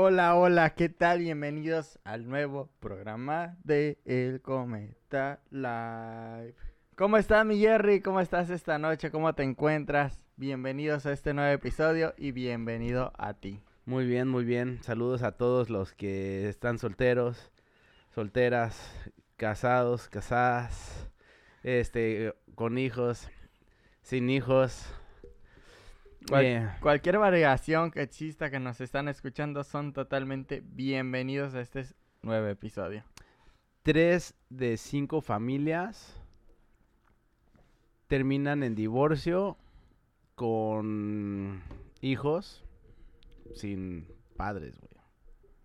Hola, hola, ¿qué tal? Bienvenidos al nuevo programa de El Cometa Live. ¿Cómo estás, mi Jerry? ¿Cómo estás esta noche? ¿Cómo te encuentras? Bienvenidos a este nuevo episodio y bienvenido a ti. Muy bien, muy bien. Saludos a todos los que están solteros, solteras, casados, casadas, este, con hijos, sin hijos. Cual-. Cualquier variación que exista que nos están escuchando son totalmente bienvenidos a este nuevo episodio. Tres de cinco familias terminan en divorcio con hijos sin padres, güey.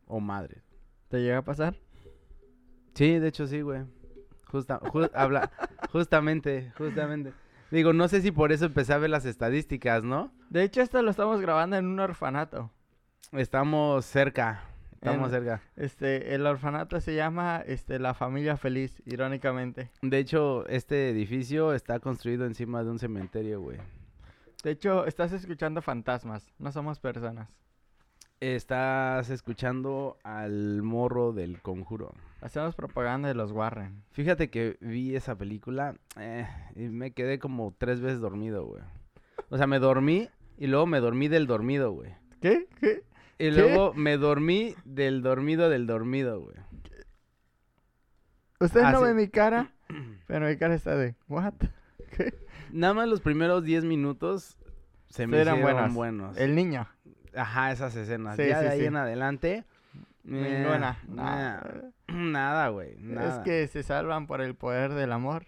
O madres. ¿Te llega a pasar? Sí, de hecho sí, güey. Justa, ju- habla, justamente, justamente. Digo, no sé si por eso empecé a ver las estadísticas, ¿no? De hecho, esto lo estamos grabando en un orfanato. Estamos cerca, estamos En- cerca. Este, el orfanato se llama este, La Familia Feliz, irónicamente. De hecho, este edificio está construido encima de un cementerio, güey. De hecho, estás escuchando fantasmas, no somos personas. Estás escuchando al morro del conjuro. Hacemos propaganda de los Warren. Fíjate que vi esa película eh, y me quedé como tres veces dormido, güey. O sea, me dormí y luego me dormí del dormido, güey. ¿Qué? ¿Qué? Y ¿Qué? luego me dormí del dormido del dormido, güey. Ustedes no ven mi cara, pero mi cara está de, ¿what? ¿Qué? Nada más los primeros 10 minutos se me Eran hicieron buenos. El niño. Ajá, esas escenas. Sí, ya sí, de ahí sí. en adelante. Ninguna. eh, Nah. Nada, güey. Es Nada. que se salvan por el poder del amor.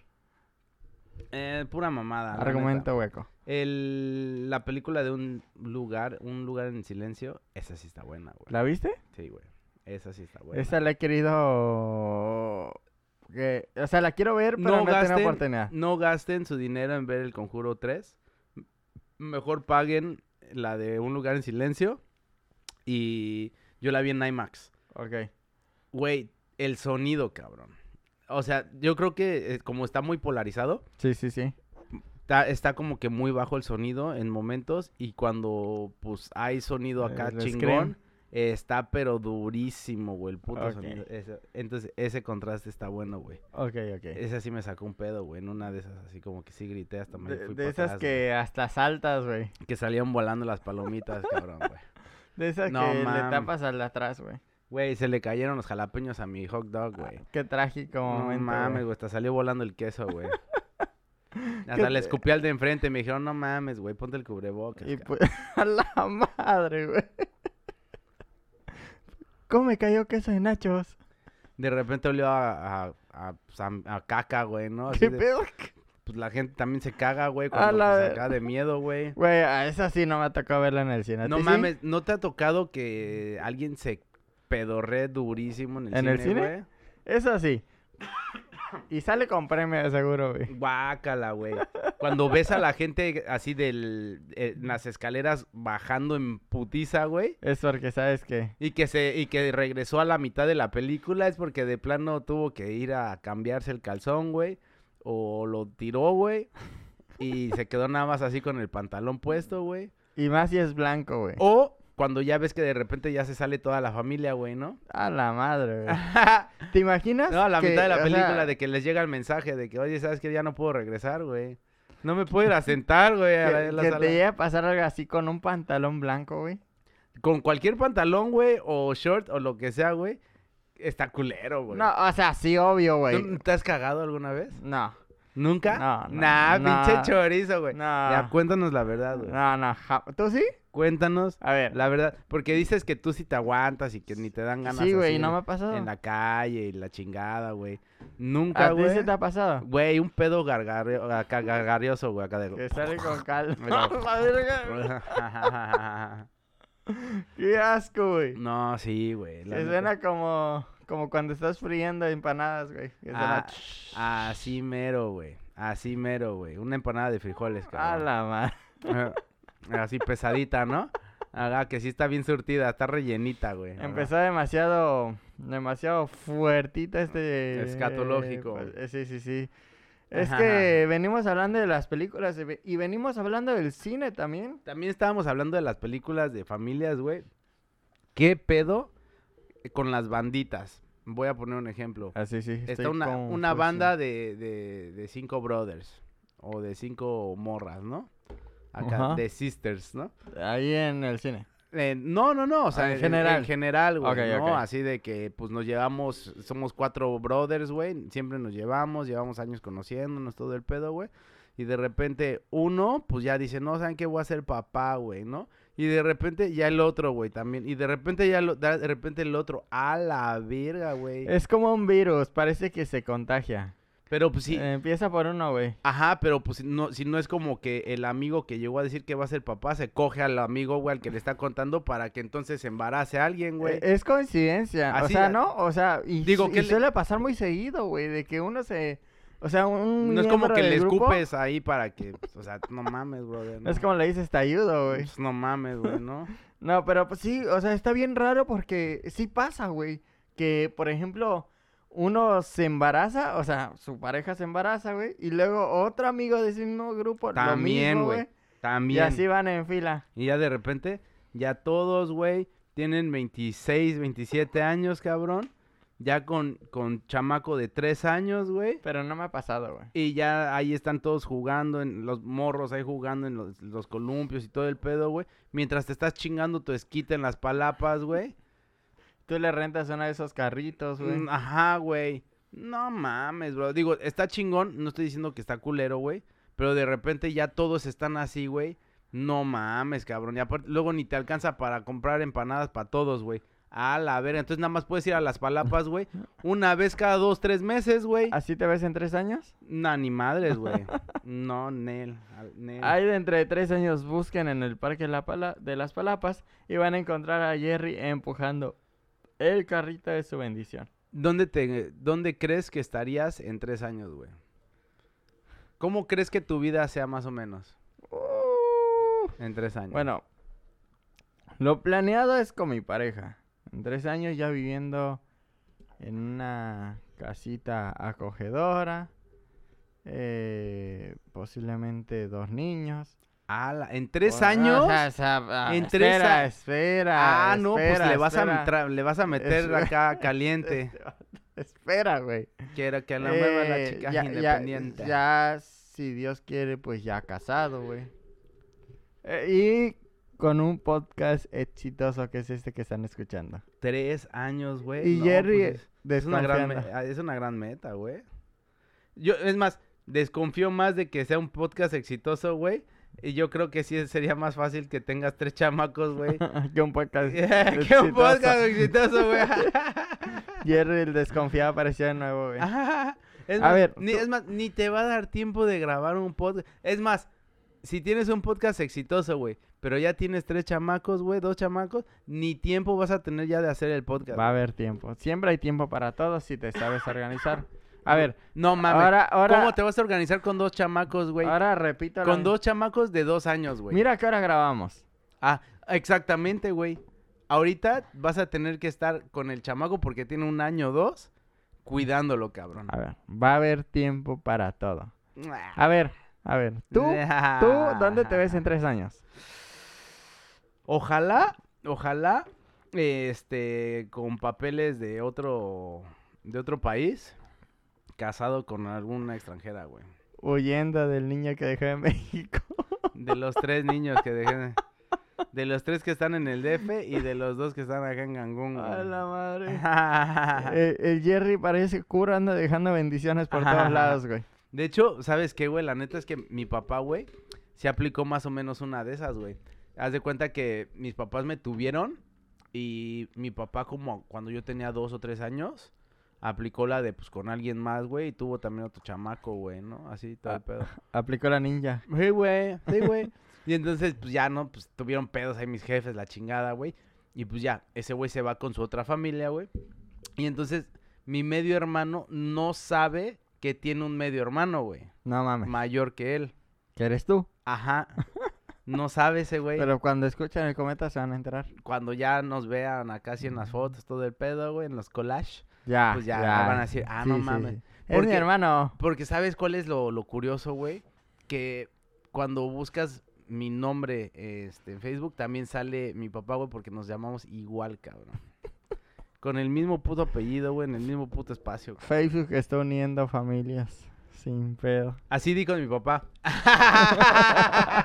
Eh, pura mamada. Argumento hueco. El, la película de un lugar, un lugar en silencio, esa sí está buena, güey. ¿La viste? Sí, güey. Esa sí está buena. Esa la he querido... que- O sea, la quiero ver, pero no, no, he tenido gasten, oportunidad. no gasten su dinero en ver El Conjuro 3. Mejor paguen la de Un lugar en silencio. Y yo la vi en IMAX. Ok. Güey, el sonido, cabrón. O sea, yo creo que eh, como está muy polarizado, Sí, sí, sí. está, está como que muy bajo el sonido en momentos. Y cuando pues hay sonido acá El chingón, eh, está pero durísimo, güey, el puto sonido. Ese- entonces, ese contraste está bueno, güey. Ok, ok. Ese sí me sacó un pedo, güey. En una de esas, así como que sí grité hasta me De, fui de esas atrás, que hasta saltas, güey. Que salían volando las palomitas, cabrón, güey. De esas No que le mames. tapas al de atrás, güey. Güey, se le cayeron los jalapeños a mi hot dog, güey. Qué trágico No momento, mames, güey. hasta salió volando el queso, güey. ¿Qué Hasta le escupí al de enfrente, me dijeron, no mames, güey, ponte el cubrebocas. Y cabrón". pues, a la madre, güey. ¿Cómo me cayó queso de nachos? De repente olió a, a, a, pues, caca, güey, ¿no? Así ¿Qué de- pedo? pues la gente también se caga, güey, A cuando la pues, ver- acá de miedo, güey. Güey, a esa sí no me ha tocado verla en el cine. ¿A No sí? mames, ¿no te ha tocado que alguien se pedorre durísimo en el ¿En cine, el cine? güey? Eso sí. Y sale con premio, seguro, güey. Guácala, güey. Cuando ves a la gente así del, eh, en las escaleras bajando en putiza, güey. Es porque sabes que... Y que se, y que regresó a la mitad de la película es porque de plano tuvo que ir a cambiarse el calzón, güey. O lo tiró, güey. Y se quedó nada más así con el pantalón puesto, güey. Y más si es blanco, güey. O cuando ya ves que de repente ya se sale toda la familia, güey, ¿no? A la madre, güey. ¿Te imaginas? no, a la que, mitad de la película sea, de que les llega el mensaje de que, oye, ¿sabes que Ya no puedo regresar, güey. No me puedo ir a sentar, güey, a la- Que, la que sala. te llegue a pasar algo así con un pantalón blanco, güey. Con cualquier pantalón, güey, o short, o lo que sea, güey. Está culero, güey. No, o sea, sí, obvio, güey. ¿Tú ¿Te has cagado alguna vez? No, ¿Nunca? No, no, Nah, no. pinche chorizo, güey. no. Ya, cuéntanos la verdad, güey. No, no. ja- ¿Tú sí? Cuéntanos A ver. la verdad. Porque dices que tú sí te aguantas y que ni te dan ganas Sí, güey, no me ha pasado. en la calle y la chingada, güey. Nunca, ¿A ti güey. sí te ha pasado? Güey, un pedo gargario- gargarioso, güey, acá de... Que sale con calma. Qué asco, güey. no, sí, güey. neta. suena como, como cuando estás friendo empanadas, güey. Ah, así mero, güey. Así mero, güey. Una empanada de frijoles, A cabrón. la madre. Ajá. Así pesadita, ¿no? Haga que sí está bien surtida, está rellenita, güey. Empezó demasiado, demasiado fuertita este... Escatológico. pues, eh, sí, sí, sí. Es Ajá. que venimos hablando de las películas ve- y venimos hablando del cine también. También estábamos hablando de las películas de familias, güey. ¿Qué pedo con las banditas? Voy a poner un ejemplo. Así sí. Está una, una banda de, de, de cinco brothers. O de cinco morras, ¿no? Acá, de sisters, ¿no? Ahí en el cine. Eh, no, no, no, o sea, Ah, en en general. En general, güey, ¿no? Así de que, pues, nos llevamos, somos cuatro brothers, güey, siempre nos llevamos, llevamos años conociéndonos, todo el pedo, güey. Y de repente uno, pues, ya dice, no, ¿saben qué? Voy a ser papá, güey, ¿no? Y de repente ya el otro, güey, también. Y de repente ya, lo- de repente el otro, a la verga, güey. Es como un virus, parece que se contagia. Pero, pues, sí, Eh, empieza por uno, güey. Ajá, pero pues no, si no es como que el amigo que llegó a decir que va a ser papá se coge al amigo, güey, al que le está contando para que entonces embarace a alguien, güey. Eh, Es coincidencia. o sea, ¿no? O sea, y, Digo, su- ¿qué y le- suele pasar muy seguido, güey, de que uno se... O sea, un no es como que le grupo, escupes ahí para que, o sea, no mames, brother. No es como le dices, te ayudo, güey. Pues, no mames, güey, ¿no? No, pero pues sí, o sea, está bien raro porque sí pasa, güey. Que, por ejemplo, uno se embaraza, o sea, su pareja se embaraza, güey. Y luego otro amigo de ese mismo grupo, También, güey. güey. Y También. así van en fila. Y ya de repente, ya todos, güey, tienen 26, 27 años, cabrón. Ya con, con chamaco de 3 años, güey. Pero no me ha pasado, güey. Y ya ahí están todos jugando, en los morros ahí jugando en los, los columpios y todo el pedo, güey. Mientras te estás chingando tu esquite en las palapas, güey. Tú le rentas uno de esos carritos, güey. Mm, Ajá, güey. No mames, bro. Digo, está chingón, no estoy diciendo que está culero, güey. Pero de repente ya todos están así, güey. No mames, cabrón. Y aparte, luego ni te alcanza para comprar empanadas para todos, güey. A la verga. Entonces nada más puedes ir a las palapas, güey. Una vez cada dos, tres meses, güey. ¿Así te ves en tres años? Nah, ni madres, güey. No, Nel. Nel. Ahí de entre tres años busquen en el parque La Pala- de las Palapas y van a encontrar a Jerry empujando el carrito de su bendición. ¿Dónde, te, ¿Dónde crees que estarías en tres años, güey? ¿Cómo crees que tu vida sea más o menos Uh. en tres años? Bueno, lo planeado es con mi pareja. En tres años ya viviendo en una casita acogedora. eh, posiblemente dos niños. Ala, ¿En tres años? o sea, o sea, ah, En tres espera, a- espera. ah, no, pues le vas, espera. a tra- le vas a meter Espera. acá caliente. Espera, güey. Quiero que la mueva la Eh, chica ya- ya- independiente. Ya, si Dios quiere, pues ya casado, güey. Eh, y con un podcast exitoso que es este que están escuchando. Tres años, güey. Y no, Jerry pues es, es una gran ah, es una gran meta, güey. Yo, es más, desconfío más de que sea un podcast exitoso, güey. Y yo creo que sí sería más fácil que tengas tres chamacos, güey. que un podcast que un exitoso. podcast exitoso, güey. Jerry el desconfiado apareció de nuevo, güey. Es A más, ver, ni, tú- es más, ni te va a dar tiempo de grabar un podcast. Es más, si tienes un podcast exitoso, güey, pero ya tienes tres chamacos, güey, dos chamacos, ni tiempo vas a tener ya de hacer el podcast. Va a haber tiempo. Siempre hay tiempo para todo si te sabes organizar. A ver, No mames. ahora, ahora, ¿Cómo te vas a organizar con dos chamacos, güey? ahora repito. Con dos chamacos de dos años, güey. Mira qué hora grabamos. Ah, exactamente, güey. Ahorita vas a tener que estar con el chamaco porque tiene un año o dos cuidándolo, cabrón. A ver, va a haber tiempo para todo. Ah. A ver, a ver, tú, tú, ¿dónde te ves en tres años? Ojalá, ojalá, este, con papeles de otro, de otro país, casado con alguna extranjera, güey. Huyendo del niño que dejé en México. De los tres niños que dejé, de los tres que están en el DF y de los dos que están acá en Cancún, A la madre. el, el Jerry parece cura, anda dejando bendiciones por todos lados, güey. De hecho, ¿sabes qué, güey? La neta es que mi papá, güey, se aplicó más o menos una de esas, güey. Haz de cuenta que mis papás me tuvieron y mi papá como cuando yo tenía dos o tres años, aplicó la de pues con alguien más, güey, y tuvo también otro chamaco, güey, ¿no? Así todo el pedo. Aplicó la ninja. Sí, güey, sí, güey. y entonces, pues ya, ¿no? Pues tuvieron pedos ahí mis jefes, la chingada, güey. Y pues ya, ese güey se va con su otra familia, güey. Y entonces, mi medio hermano no sabe que tiene un medio hermano, güey. No mames. Mayor que él. ¿Que eres tú? Ajá. No sabe ese güey. Pero cuando escuchan el cometa se van a enterar. Cuando ya nos vean acá así en las fotos, todo el pedo, güey, en los collages, Ya, pues ya, van a decir, ah, no Sí, mames. sí. Es mi Porque- hermano. Porque ¿sabes cuál es lo, lo curioso, güey? Que cuando buscas mi nombre este, en Facebook, también sale mi papá, güey, porque nos llamamos igual, cabrón. Con el mismo puto apellido, güey, en el mismo puto espacio. Facebook está uniendo familias. Sin pedo. Así di con mi papá.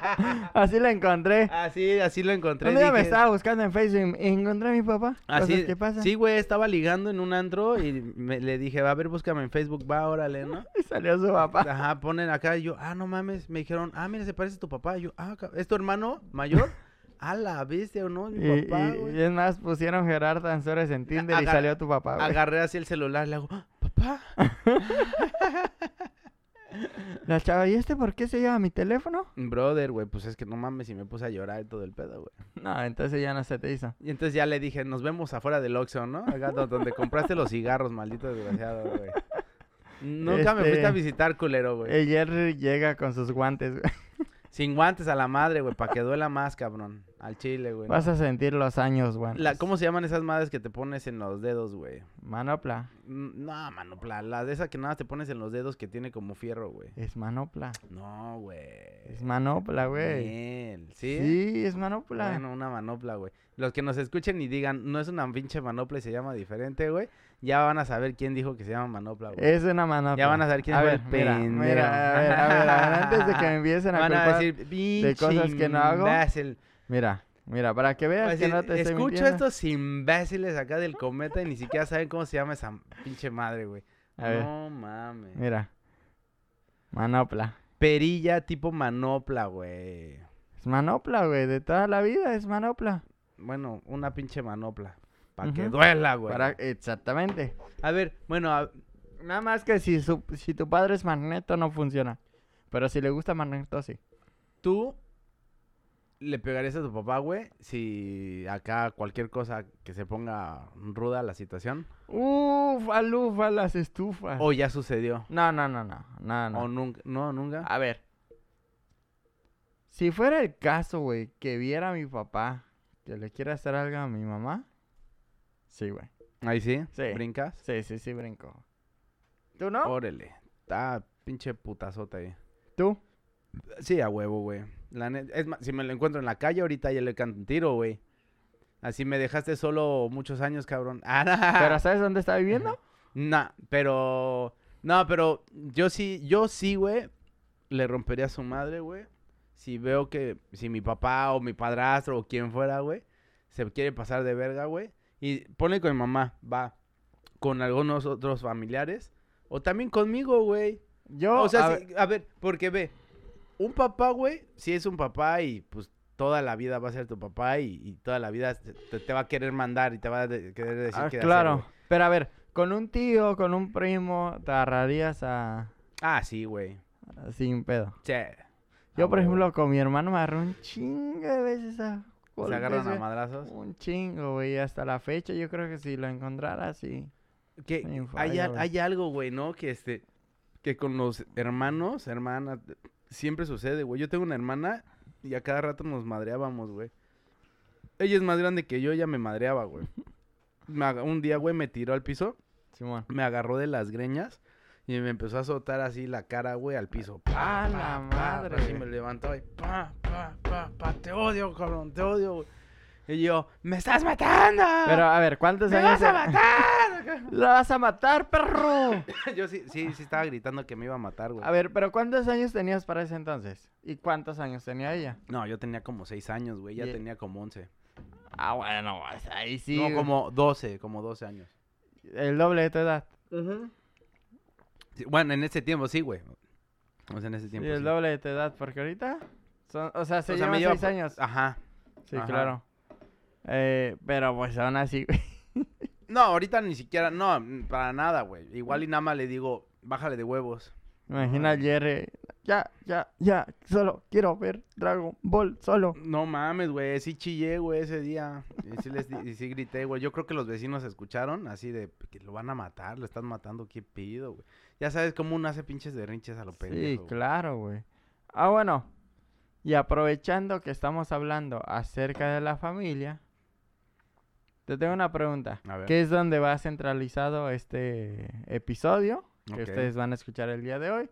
Así la encontré. Así, así lo encontré. Un día me estaba buscando en Facebook y encontré a mi papá. Así, que pasan. sí, güey, estaba ligando en un antro y me- le dije, a ver, búscame en Facebook, va, órale, ¿no? Y salió su papá. Ajá, ponen acá y yo, ah, no mames, me dijeron, ah, mira, se parece a tu papá. Y yo, ah, ¿es tu hermano mayor? A la bestia o no, Y, mi papá, y- güey. y es más, pusieron Gerard Ansores en Tinder y salió tu papá, güey. Agarré así el celular, le hago, "Ah, papá. La chava, ¿y este por qué se lleva mi teléfono? Brother, güey, pues es que no mames, y me puse a llorar y todo el pedo, güey. No, entonces ya no se te hizo. Y entonces ya le dije, nos vemos afuera del Oxxo, ¿no? Acá do- donde compraste los cigarros, maldito desgraciado, güey. Nunca me fuiste Este- a visitar, culero, güey. El Jerry llega con sus guantes, güey. Sin guantes a la madre, güey, para que duela más, cabrón. Al chile, güey. Vas a sentir los años, güey. La- ¿Cómo se llaman esas madres que te pones en los dedos, güey? Manopla. No, manopla. La de esa que nada te pones en los dedos que tiene como fierro, güey. Es manopla. No, güey. Es manopla, güey. Bien, ¿Sí? Sí, es manopla. Bueno, una manopla, güey. Los que nos escuchen y digan, no es una pinche manopla y se llama diferente, güey. Ya van a saber quién dijo que se llama manopla, güey. Es una manopla. Ya van a saber quién a fue ver, el mira, mira, a ver, a ver, a ver, antes de que me empiecen a Van a culpar. decir, pinche cosas que no hago". imbécil". Mira, mira, para que a veas que decir, no te estoy Escucho mintiendo. estos imbéciles acá del cometa y ni siquiera saben cómo se llama esa pinche madre, güey. A ver, No mames. mira. Manopla. Perilla tipo manopla, güey. Es manopla, güey. De toda la vida es manopla. Bueno, una pinche manopla. Para que duela, güey. Para... Exactamente. A ver, bueno, a- Nada más que si, su... si tu padre es magneto no funciona. Pero si le gusta magneto, sí. tú le pegarías a tu papá, güey, si acá cualquier cosa que se ponga ruda la situación. Uf, alufa las estufas. O ya sucedió. No, no, no, no. No, no. O nunca. No, nunca. A ver. Si fuera el caso, güey, que viera a mi papá que le quiera hacer algo a mi mamá. Sí, güey. Ahí sí. Sí. Brincas. Sí, sí, sí, brinco. ¿Tú no? Órale. Está pinche putazota ahí. ¿Tú? Sí, a huevo, güey. La net- Es más, si me lo encuentro en la calle, ahorita ya le canto un tiro, güey. Así me dejaste solo muchos años, cabrón. Ah, nah. ¿Pero sabes dónde está viviendo? Nah, pero... No, pero yo sí, yo sí, güey, le rompería a su madre, güey. Si veo que, si mi papá o mi padrastro o quien fuera, güey, se quiere pasar de verga, güey. Y ponle con mi mamá, va, con algunos otros familiares. O también conmigo, güey. Yo, O sea, a sí, ver, a ver, porque ve, un papá, güey, si es un papá y pues toda la vida va a ser tu papá y, y toda la vida te, te va a querer mandar y te va a de- querer decir ah, qué claro. Pero a ver, con un tío, con un primo, te agarrarías a... Ah, sí, güey. sin pedo. Che. Yo, por ejemplo, con mi hermano me agarré un chingo de veces a Se agarran a madrazos. Un chingo, güey. Hasta la fecha yo creo que si lo encontrara, sí. Que hay, hay algo, güey, ¿no? Que este, que con los hermanos, hermanas, siempre sucede, güey. Yo tengo una hermana y a cada rato nos madreábamos, güey. Ella es más grande que yo, ella me madreaba, güey. Me un día, güey, me tiró al piso, Simón. me agarró de las greñas y me empezó a azotar así la cara, güey, al piso. ¡Ah, la madre! Así me levantaba y pa, pa, pa, pa, te odio, cabrón, te odio, güey. Y yo, ¡me estás matando! Pero a ver, ¿cuántos ¡Me años? vas a matar! ¡La vas a matar, perro! Yo sí, sí, sí estaba gritando que me iba a matar, güey. A ver, pero ¿cuántos años tenías para ese entonces? ¿Y cuántos años tenía ella? No, yo tenía como seis años, güey. Ella Bien. tenía como 11. Ah, bueno, pues ahí sí. no, como 12, como 12 años. El doble de tu edad. Sí, bueno, en ese tiempo sí, güey. O sea, en ese tiempo el sí. doble de tu edad, porque ahorita... Son, o sea, se O sea, llevan me lleva seis por- años. Ajá. Sí, ajá. claro. Eh, pero pues aún así, güey. No, ahorita ni siquiera, no, para nada, güey. Igual y nada más le digo, bájale de huevos. Imagina Jerry. Ya, ya, ya. Solo quiero ver Dragon Ball, solo. No mames, güey, sí chillé, güey, ese día. Y sí, les y sí grité, güey. Yo creo que los vecinos escucharon así de que lo van a matar, lo están matando, qué pido, güey. Ya sabes cómo uno hace pinches berrinches a lo Sí, pendejo. güey. claro, güey. Ah, bueno. Y aprovechando que estamos hablando acerca de la familia, te tengo una pregunta. A ver. ¿Qué es donde va centralizado este episodio que ustedes van a escuchar el día de hoy?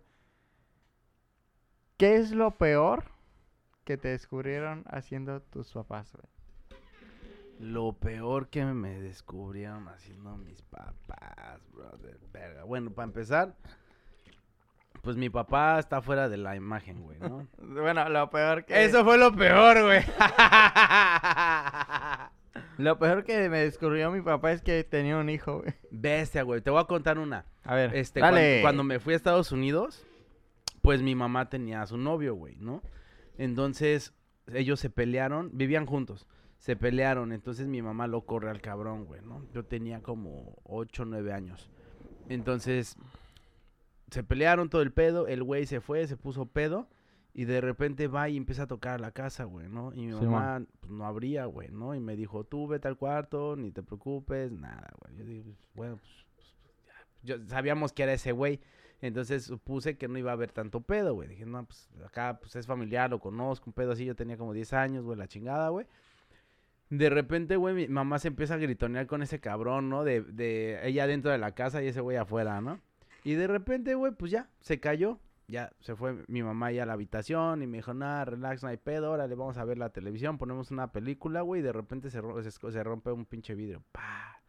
¿Qué es lo peor que te descubrieron haciendo tus papás, güey? Lo peor que me descubrieron haciendo mis papás, brother. Verga. Bueno, para empezar, pues mi papá está fuera de la imagen, güey, ¿no? Bueno, lo peor que... Eso fue lo peor, güey. Lo peor que me descubrió mi papá es que tenía un hijo, güey. Bestia, güey. Te voy a contar una. A ver, Este, dale. cuando, cuando me fui a Estados Unidos, pues mi mamá tenía a su novio, güey, ¿no? Entonces, ellos se pelearon, vivían juntos, se pelearon, entonces mi mamá lo corre al cabrón, güey, ¿no? Yo tenía como 8 o 9 años. Entonces, se pelearon todo el pedo, el güey se fue, se puso pedo, y de repente va y empieza a tocar a la casa, güey, ¿no? Y mi Sí, mamá pues, no abría, güey, ¿no? Y me dijo, tú vete al cuarto, ni te preocupes, nada, güey. Yo digo, pues, bueno, pues, pues, ya. Yo, sabíamos que era ese güey. Entonces supuse que no iba a haber tanto pedo, güey. Dije, no, pues acá pues es familiar, lo conozco, un pedo así. Yo tenía como 10 años, güey, la chingada, güey. De repente, güey, mi mamá se empieza a gritonear con ese cabrón, ¿no? De, de ella dentro de la casa y ese güey afuera, ¿no? Y de repente, güey, pues ya, se cayó. Ya se fue mi mamá ya a la habitación y me dijo, nada, relax, no hay pedo, órale, vamos a ver la televisión, ponemos una película, güey, y de repente se, ro- se, esco- se rompe un pinche vidrio. Pa.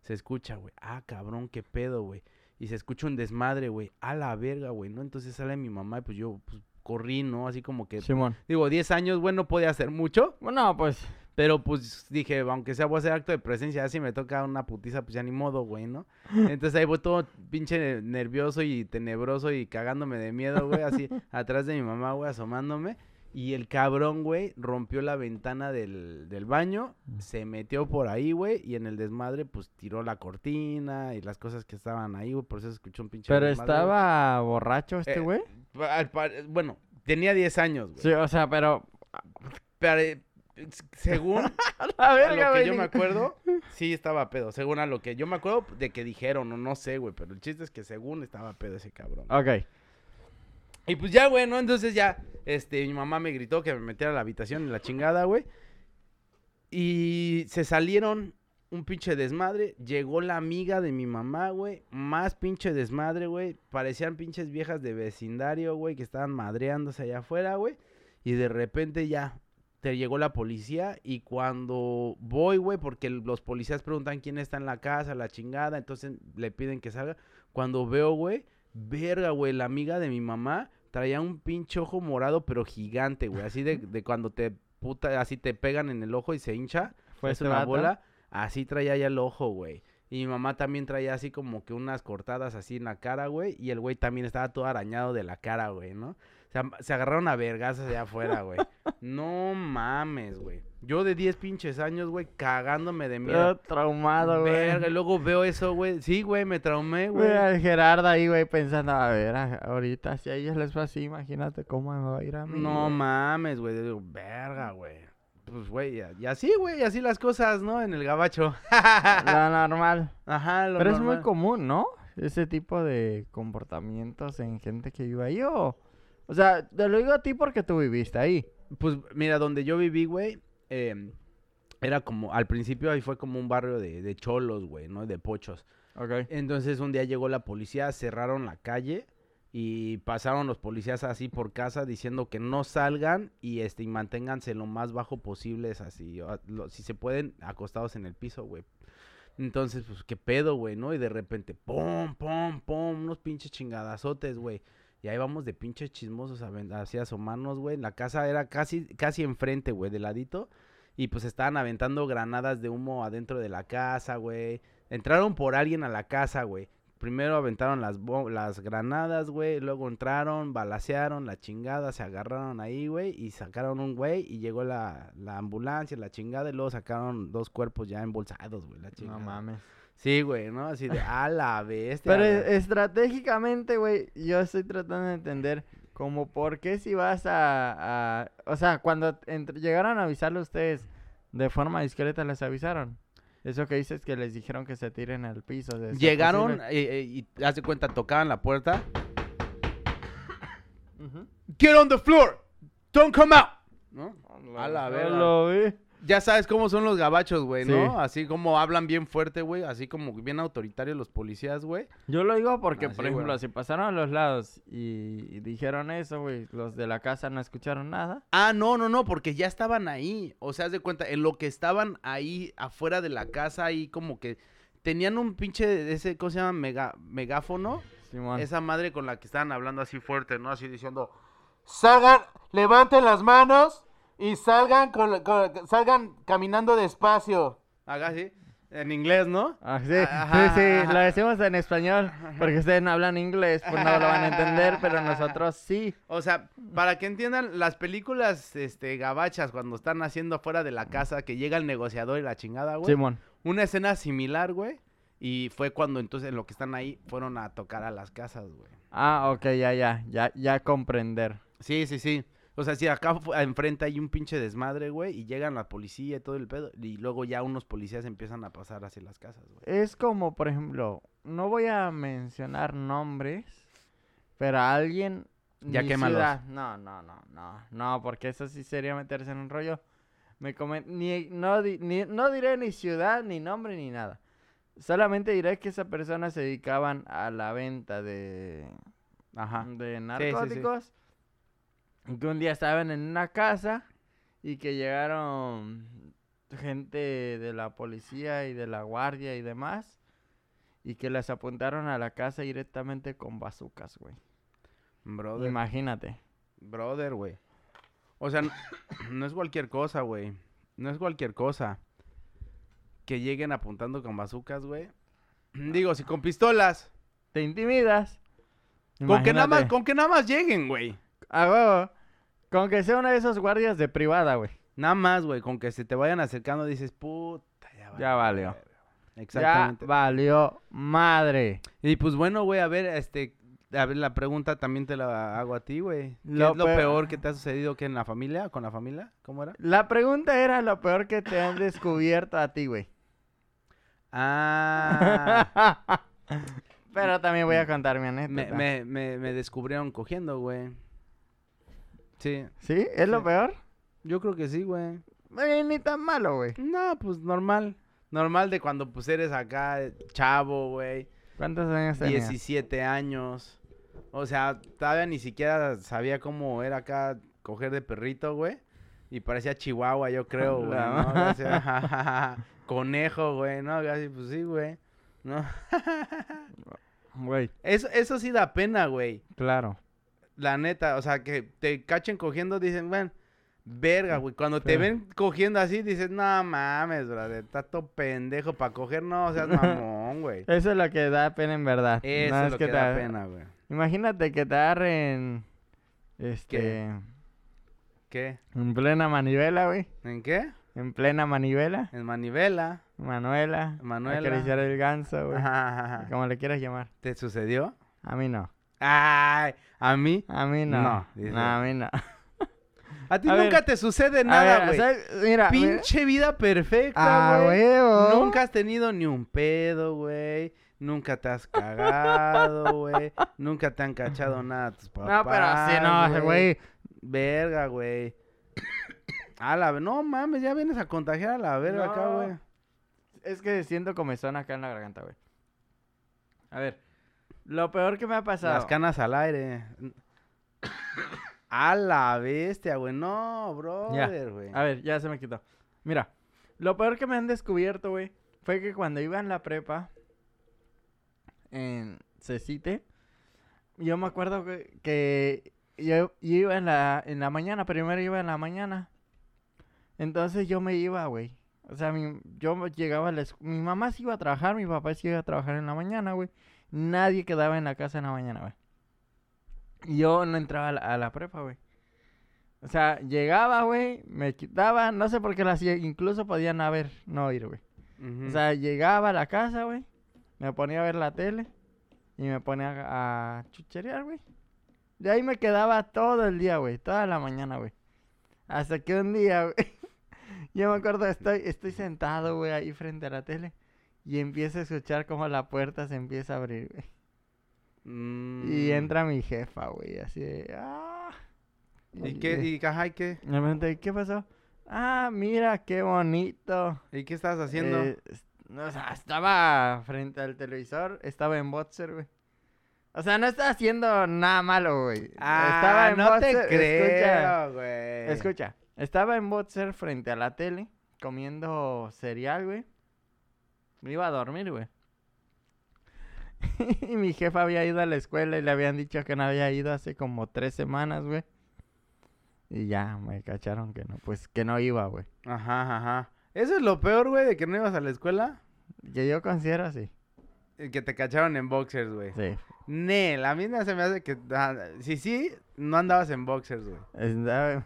Se escucha, güey. Ah, cabrón, qué pedo, güey. Y se escucha un desmadre, güey. A la verga, güey, ¿no? Entonces sale mi mamá y pues yo pues, corrí, ¿no? Así como que... Simón. Digo, 10 años, güey, no podía hacer mucho. Bueno, pues... Pero pues dije, aunque sea voy a hacer acto de presencia, ya si me toca una putiza, pues ya ni modo, güey, ¿no? Entonces ahí voy todo pinche nervioso y tenebroso y cagándome de miedo, güey, así atrás de mi mamá, güey, asomándome. Y el cabrón, güey, rompió la ventana del, del baño, se metió por ahí, güey, y en el desmadre, pues tiró la cortina y las cosas que estaban ahí, güey, por eso escuchó un pinche Pero desmadre, güey. estaba borracho este Eh, güey. Bueno, tenía 10 años, güey. Sí, o sea, pero... Pero, según A lo que yo me acuerdo, sí estaba pedo. Según a lo que yo me acuerdo de que dijeron, o no sé, güey. Pero el chiste es que según estaba pedo ese cabrón. Ok. Y pues ya, güey, ¿no? Entonces ya, este, mi mamá me gritó que me metiera a la habitación en la chingada, güey. Y se salieron un pinche desmadre. Llegó la amiga de mi mamá, güey. Más pinche desmadre, güey. Parecían pinches viejas de vecindario, güey, que estaban madreándose allá afuera, güey. Y de repente ya te llegó la policía y cuando voy, güey, porque los policías preguntan quién está en la casa, la chingada, entonces le piden que salga. Cuando veo, güey, verga, güey, la amiga de mi mamá traía un pinche ojo morado, pero gigante, güey, así de, de cuando te puta, así te pegan en el ojo y se hincha, Fue es este una bola, así traía ya el ojo, güey. Y mi mamá también traía así como que unas cortadas así en la cara, güey. Y el güey también estaba todo arañado de la cara, güey, ¿no? Se, agarraron a vergas allá afuera, güey. No mames, güey. Yo de 10 pinches años, güey, cagándome de miedo. traumado, güey. Verga, y luego veo eso, güey. Sí, güey, me traumé, Güey, al Gerardo ahí, güey, pensando, a ver, ahorita si a ellos les fue así, imagínate cómo me va a ir a mí. No mames, güey. Digo, verga, güey. Pues, güey, y- y así, güey, así las cosas, ¿no? En el gabacho. Lo normal. Ajá, lo Pero es muy común, ¿no? Ese tipo de comportamientos en gente que vive ahí, o... O sea, te lo digo a ti porque tú viviste ahí. Pues mira, donde yo viví, güey, em, era como, al principio ahí fue como un barrio de, de cholos, güey, ¿no? De pochos. Ok. Entonces un día llegó la policía, cerraron la calle y pasaron los policías así por casa diciendo que no salgan y este y manténganse lo más bajo posible, es así, o lo- si se pueden, acostados en el piso, güey. Entonces, pues, qué pedo, güey, ¿no? Y de repente, pum, pum, pum, unos pinches chingadazotes, güey. Y ahí vamos de pinches chismosos a hacia asomarnos, güey. La casa era casi, casi enfrente, güey, de ladito. Y pues estaban aventando granadas de humo adentro de la casa, güey. Entraron por alguien a la casa, güey. Primero aventaron las, las granadas, güey. Luego entraron, balacearon la chingada, se agarraron ahí, güey. Y sacaron un güey. Y llegó la, la ambulancia, la chingada. Y luego sacaron dos cuerpos ya embolsados, güey. La chingada. No mames. Sí, güey, ¿no? Así de, a la bestia. Pero güey". estratégicamente, güey, yo estoy tratando de entender como por qué si vas a... a- o sea, cuando entre- llegaron a avisarle a ustedes de forma discreta, les avisaron. Eso que dices que les dijeron que se tiren al piso. de ser Llegaron eh, eh, y hace cuenta, tocaban la puerta. Get on the floor. Don't come out. ¿No? A la verga. lo vi. Ya sabes cómo son los gabachos, güey, Sí. ¿no? Así como hablan bien fuerte, güey. Así como bien autoritarios los policías, güey. Yo lo digo porque, por ejemplo, güey. si pasaron a los lados y, dijeron eso, güey, los de la casa no escucharon nada. Ah, no, no, no, porque ya estaban ahí. O sea, haz de cuenta, en lo que estaban ahí afuera de la casa, ahí como que tenían un pinche, ese, ¿cómo se llama? Mega, megáfono. Simón. Esa madre con la que estaban hablando así fuerte, ¿no? Así diciendo, Salgan, levanten las manos y salgan, con, con- salgan caminando despacio. haga así, en inglés, ¿no? Ah, sí, Ajá, sí, sí, lo decimos en español, porque ustedes no hablan inglés, pues no lo van a entender, pero nosotros sí. O sea, para que entiendan, las películas este, gabachas cuando están haciendo afuera de la casa, que llega el negociador y la chingada, güey. Simón. Una escena similar, güey. Y fue cuando entonces en lo que están ahí fueron a tocar a las casas, güey. Ah, ok, ya, ya, ya, ya comprender. Sí, sí, sí. O sea, si acá enfrente hay un pinche desmadre, güey, y llegan la policía y todo el pedo, y luego ya unos policías empiezan a pasar hacia las casas, güey. Es como, por ejemplo, no voy a mencionar nombres, pero alguien... Ya quémalos. No, no, no, no, no, porque eso sí sería meterse en un rollo. Me comen... ni, no, di- ni- no diré ni ciudad, ni nombre, ni nada. Solamente diré que esa persona se dedicaban a la venta de, Ajá. de sí, sí. narcóticos. Que un día estaban en una casa y que llegaron gente de la policía y de la guardia y demás. Y que les apuntaron a la casa directamente con bazucas, güey. Brother. Imagínate. Brother, güey. O sea, no es cualquier cosa, güey. No es cualquier cosa. Que lleguen apuntando con bazucas, güey. Digo, si con pistolas. Te intimidas. Con que, nada más, con que nada más lleguen, güey. A huevo. Con que sea uno de esos guardias de privada, güey. Nada más, güey. Con que se te vayan acercando dices, puta, ya valió. Ya valió. verga". Exactamente. Ya valió madre. Y pues bueno, güey, a ver, este, a ver, la pregunta también te la hago a ti, güey. ¿Qué Lo es lo peor- peor que te ha sucedido que en la familia? ¿Con la familia? ¿Cómo era? La pregunta era lo peor que te han descubierto a ti, güey. Ah, Pero también voy a contar mi anécdota. me, me, me, me descubrieron cogiendo, güey. Sí, ¿Sí? ¿Es lo peor? yo creo que sí, güey. Eh, ni tan malo, güey. No, pues normal. Normal de cuando pues eres acá chavo, güey. ¿Cuántos años tenías? 17 años. O sea, todavía ni siquiera sabía cómo era acá coger de perrito, güey. Y parecía chihuahua, yo creo, güey. Ma- Así, Conejo, güey, ¿no? Así, pues sí, güey. ¿No? Güey, Eso, eso sí da pena, güey. claro. La neta, o sea, que te cachen cogiendo, dicen, bueno, verga, güey. Cuando te ven cogiendo así, dices, no mames, brother, está todo pendejo para coger, no, o sea, mamón, güey. Eso es lo que da pena en verdad. Eso No es lo que, da pena, güey. Imagínate que te agarren. Este. ¿Qué? En plena manivela, güey. ¿En qué? En plena manivela. En manivela. Manuela. Manuela. Acariciar el ganso, güey. Ajá, ajá, ajá. Como le quieras llamar. ¿Te sucedió? A mí no. Ay, ¿a mí? A mí no. No, a mí no. A ti A nunca ver. te sucede nada, güey. Mira. mira. Pinche vida perfecta, Ah, güey. huevo. Nunca has tenido ni un pedo, güey. Nunca te has cagado, güey. Nunca te han cachado nada tus papás. No, pero sí, no, güey. Verga, güey. A la no mames, ya vienes a contagiar a la verga acá, güey. Es que siento comezón acá en la garganta, güey. A ver. Lo peor que me ha pasado. Las canas al aire. A la bestia, güey. No, brother, güey. A ver, ya se me quitó. Mira, lo peor que me han descubierto, güey, fue que cuando iba en la prepa, en Cecite, yo me acuerdo que, que yo, yo iba en la, en la mañana, primero iba en la mañana. Entonces yo me iba, güey. O sea, mi, yo llegaba a la Mi mamá se iba a trabajar, mi papá se iba a trabajar en la mañana, güey. Nadie quedaba en la casa en la mañana, güey. Y yo no entraba a la, a la prepa, güey. O sea, llegaba, güey, me quitaba, no sé por qué lo hacía, incluso podían haber, no ir, güey. O sea, llegaba a la casa, güey, me ponía a ver la tele y me ponía a, a chucherear, güey. De ahí me quedaba todo el día, güey, toda la mañana, güey. Hasta que un día, güey, yo me acuerdo, estoy, estoy sentado, güey, ahí frente a la tele y empiezo a escuchar como la puerta se empieza a abrir, güey. Mm. Y entra mi jefa, güey, así de, ah. ¿Y qué? ¿Y ajá, y qué? Me pregunté, ¿qué pasó? Ah, mira, qué bonito. ¿Y qué estabas haciendo? Eh, no, o sea, estaba frente al televisor, estaba en boxer, güey. O sea, no estaba haciendo nada malo, güey. estaba ah, en no te creo, güey. Escucha, escucha, estaba en boxer frente a la tele, comiendo cereal, güey. Me iba a dormir, güey. y mi jefa había ido a la escuela y le habían dicho que no había ido hace como tres semanas, güey. Y ya, me cacharon que no, pues que no iba, güey. Ajá, ajá. Eso es lo peor, güey, de que no ibas a la escuela. Que yo considero así. eh, Que te cacharon en boxers, güey. Sí. Nel, a mí no se me hace que... ah, sí, sí, no andabas en boxers, güey.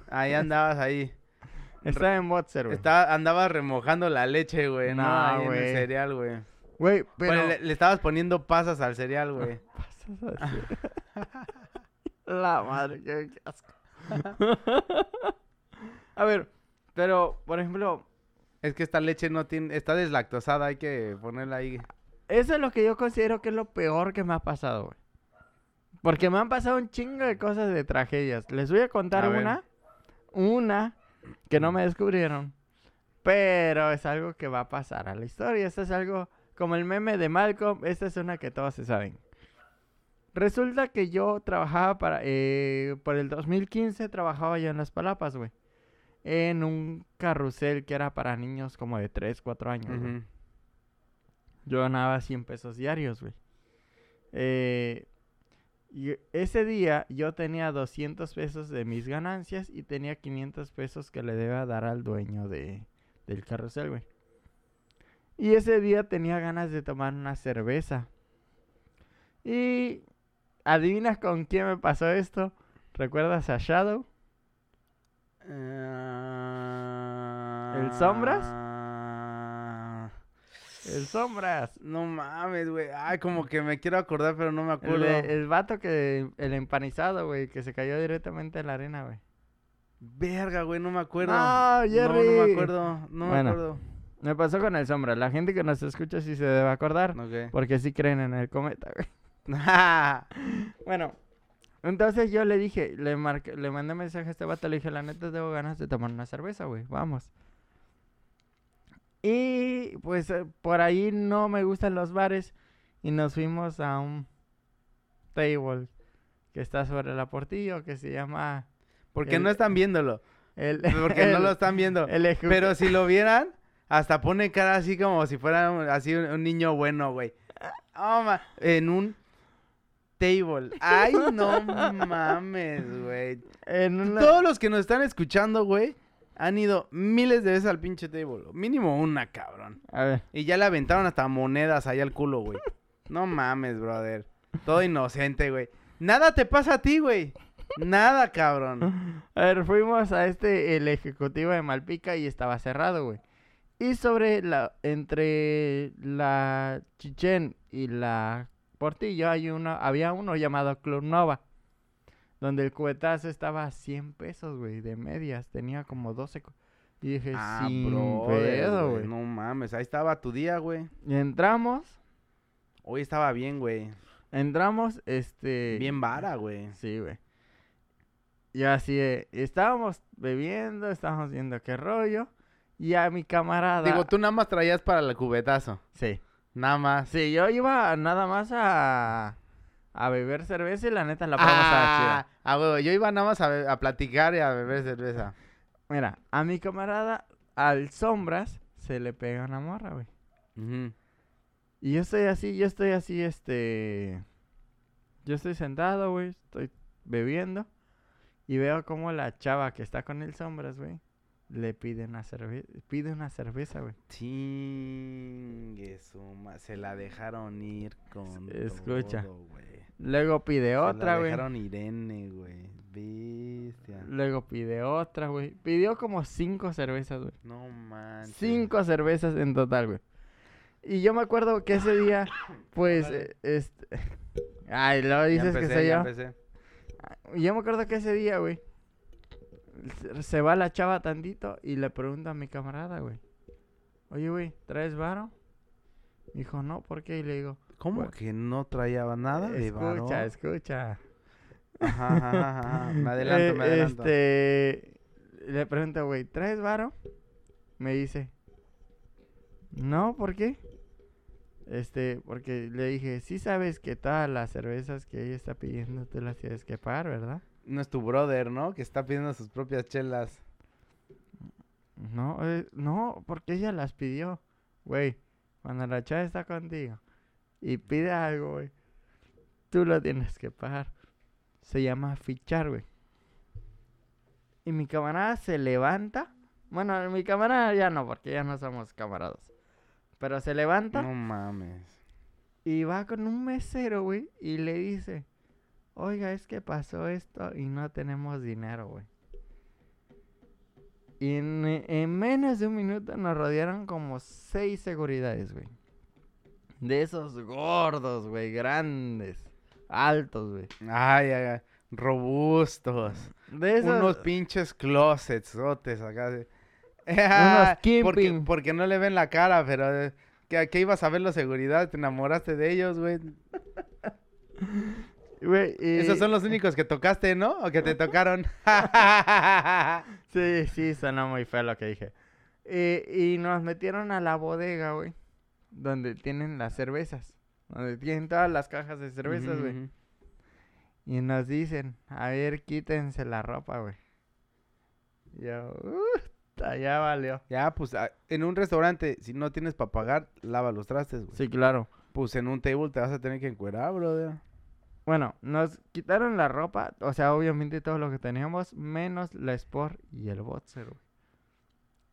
Ahí andabas ahí. Estaba en boxer, güey. Estaba, andabas remojando la leche, güey. No, No, ahí en güey. el cereal, güey. Güey, pero... Le, le estabas poniendo pasas al cereal, güey. Pasas así. La madre, qué asco. A ver, pero, por ejemplo, Es que esta leche no tiene... Está deslactosada, hay que ponerla ahí. eso es lo que yo considero que es lo peor que me ha pasado, güey. Porque me han pasado un chingo de cosas de tragedias. Les voy a contar A una, una que no me descubrieron. Pero es algo que va a pasar a la historia. Esto es algo como el meme de Malcolm. Esta es una que todos se saben. Resulta que yo trabajaba para... eh, por el 2015 trabajaba yo en Las Palapas, güey. En un carrusel que era para niños como de 3, 4 años. Yo ganaba 100 pesos diarios, güey. Eh, y ese día yo tenía 200 pesos de mis ganancias y tenía 500 pesos que le debía dar al dueño de, del carrusel, güey. Y ese día tenía ganas de tomar una cerveza. Y ¿adivinas con quién me pasó esto? ¿Recuerdas a Shadow? ¿El Sombras? El Sombras. No mames, güey. Ay, como que me quiero acordar, pero no me El, acuerdo. de- el vato que... El empanizado, güey. Que se cayó directamente en la arena, güey. Verga, güey, no me acuerdo. No, No, no Jerry. me acuerdo. No Bueno. me acuerdo. Me pasó con el sombra. La gente que nos escucha sí se debe acordar. Porque sí creen en el cometa, güey. Bueno, entonces yo le dije, le marqué, le mandé mensaje a este vato, le dije, la neta tengo ganas de tomar una cerveza, güey, vamos. Y pues eh, por ahí no me gustan los bares y nos fuimos a un table que está sobre la portillo que se llama Porque El- no están viéndolo. el Porque no lo están viendo. Pero si lo vieran, hasta pone cara así como si fuera así un, un niño bueno, güey. Oh, ma- en un table. Ay, no mames, güey. una- Todos los que nos están escuchando, güey, han ido miles de veces al pinche table. Mínimo una, cabrón. A ver, Y ya le aventaron hasta monedas ahí al culo, güey. No mames, brother. Todo inocente, güey. Nada te pasa a ti, güey. Nada, cabrón. A ver, fuimos a este, el ejecutivo de Malpica y estaba cerrado, güey. Y sobre la, entre la Chichen y la Portillo hay uno, había uno llamado Club Nova. Donde el cubetazo estaba a 100 pesos, güey, de medias. Tenía como 12. cu- Y dije, Ah, sin pedo, güey. güey. No mames, ahí estaba tu día, güey. Y entramos, Hoy estaba bien, güey. entramos, este... Bien vara, güey. Sí, güey. Y así, eh, estábamos bebiendo, estábamos viendo qué rollo. Y a mi camarada... Digo, tú nada más traías para el cubetazo. Sí. Nada más. Sí, yo iba nada más a, a beber cerveza y la neta la probamos Ah, ah, güey, yo iba nada más a, a platicar y a beber cerveza. Mira, a mi camarada, al sombras, se le pega una morra, güey. Ujú. Y yo estoy así, yo estoy así, este... Yo estoy sentado, güey, estoy bebiendo. Y veo como la chava que está con el sombras, güey, le pide una cerveza, pide una cerveza, güey. Chingue su ma- Se la dejaron ir con Escucha. todo, güey. Luego pide Se otra, la güey. dejaron Irene, güey. Bestia. Luego pide otra, güey. Pidió como cinco cervezas, güey. No manches. Cinco cervezas en total, güey. Y yo me acuerdo que ese día, pues, eh, este... Ay, Ya dices empecé, que soy yo. empecé. Yo me acuerdo que ese día, güey, se- va la chava tantito y le pregunta a mi camarada, güey. Oye, güey, ¿traes varo? Dijo, no, ¿por qué? Y le digo, ¿Cómo Bueno. que no traía nada de escucha, escucha. Ajá, ajá, ajá, ajá. Me adelanto, me Eh, adelanto. Este, le pregunto, güey, ¿traes varo? Me dice, no, ¿por qué? Este, porque le dije, sí sabes que todas las cervezas que ella está pidiendo tú las tienes que pagar, ¿verdad? No es tu brother, ¿no? Que está pidiendo sus propias chelas. No, eh, no, porque ella las pidió. Güey, cuando la chava está contigo y pide algo, güey, tú lo tienes que pagar. Se llama fichar, güey. Y mi camarada se levanta. Bueno, mi camarada ya no, porque ya no somos camaradas. Pero se levanta No mames. y va con un mesero, güey, y le dice, oiga, es que pasó esto y no tenemos dinero, güey. Y en, en menos de un minuto nos rodearon como seis seguridades, güey. De esos gordos, güey, grandes, altos, güey. Ay, ay, ay, robustos. De esos... Unos pinches closets, acá. de- porque, porque no le ven la cara, pero eh, que, que ibas a ver la seguridad, te enamoraste de ellos, güey. güey, y- Esos son los únicos que tocaste, ¿no? O que te tocaron. Sí, sí, sonó muy feo lo que dije. Y, y nos metieron a la bodega, güey. Donde tienen las cervezas. Donde tienen todas las cajas de cervezas, güey. Y nos dicen, a ver, quítense la ropa, güey. Yo, "Uta, ya valió. Ya, pues en un restaurante, si no tienes para pagar, lava los trastes, güey. Sí, claro. Pues en un table te vas a tener que encuerar, brother. Bueno, nos quitaron la ropa, o sea, obviamente todo lo que teníamos, menos la Sport y el Boxer.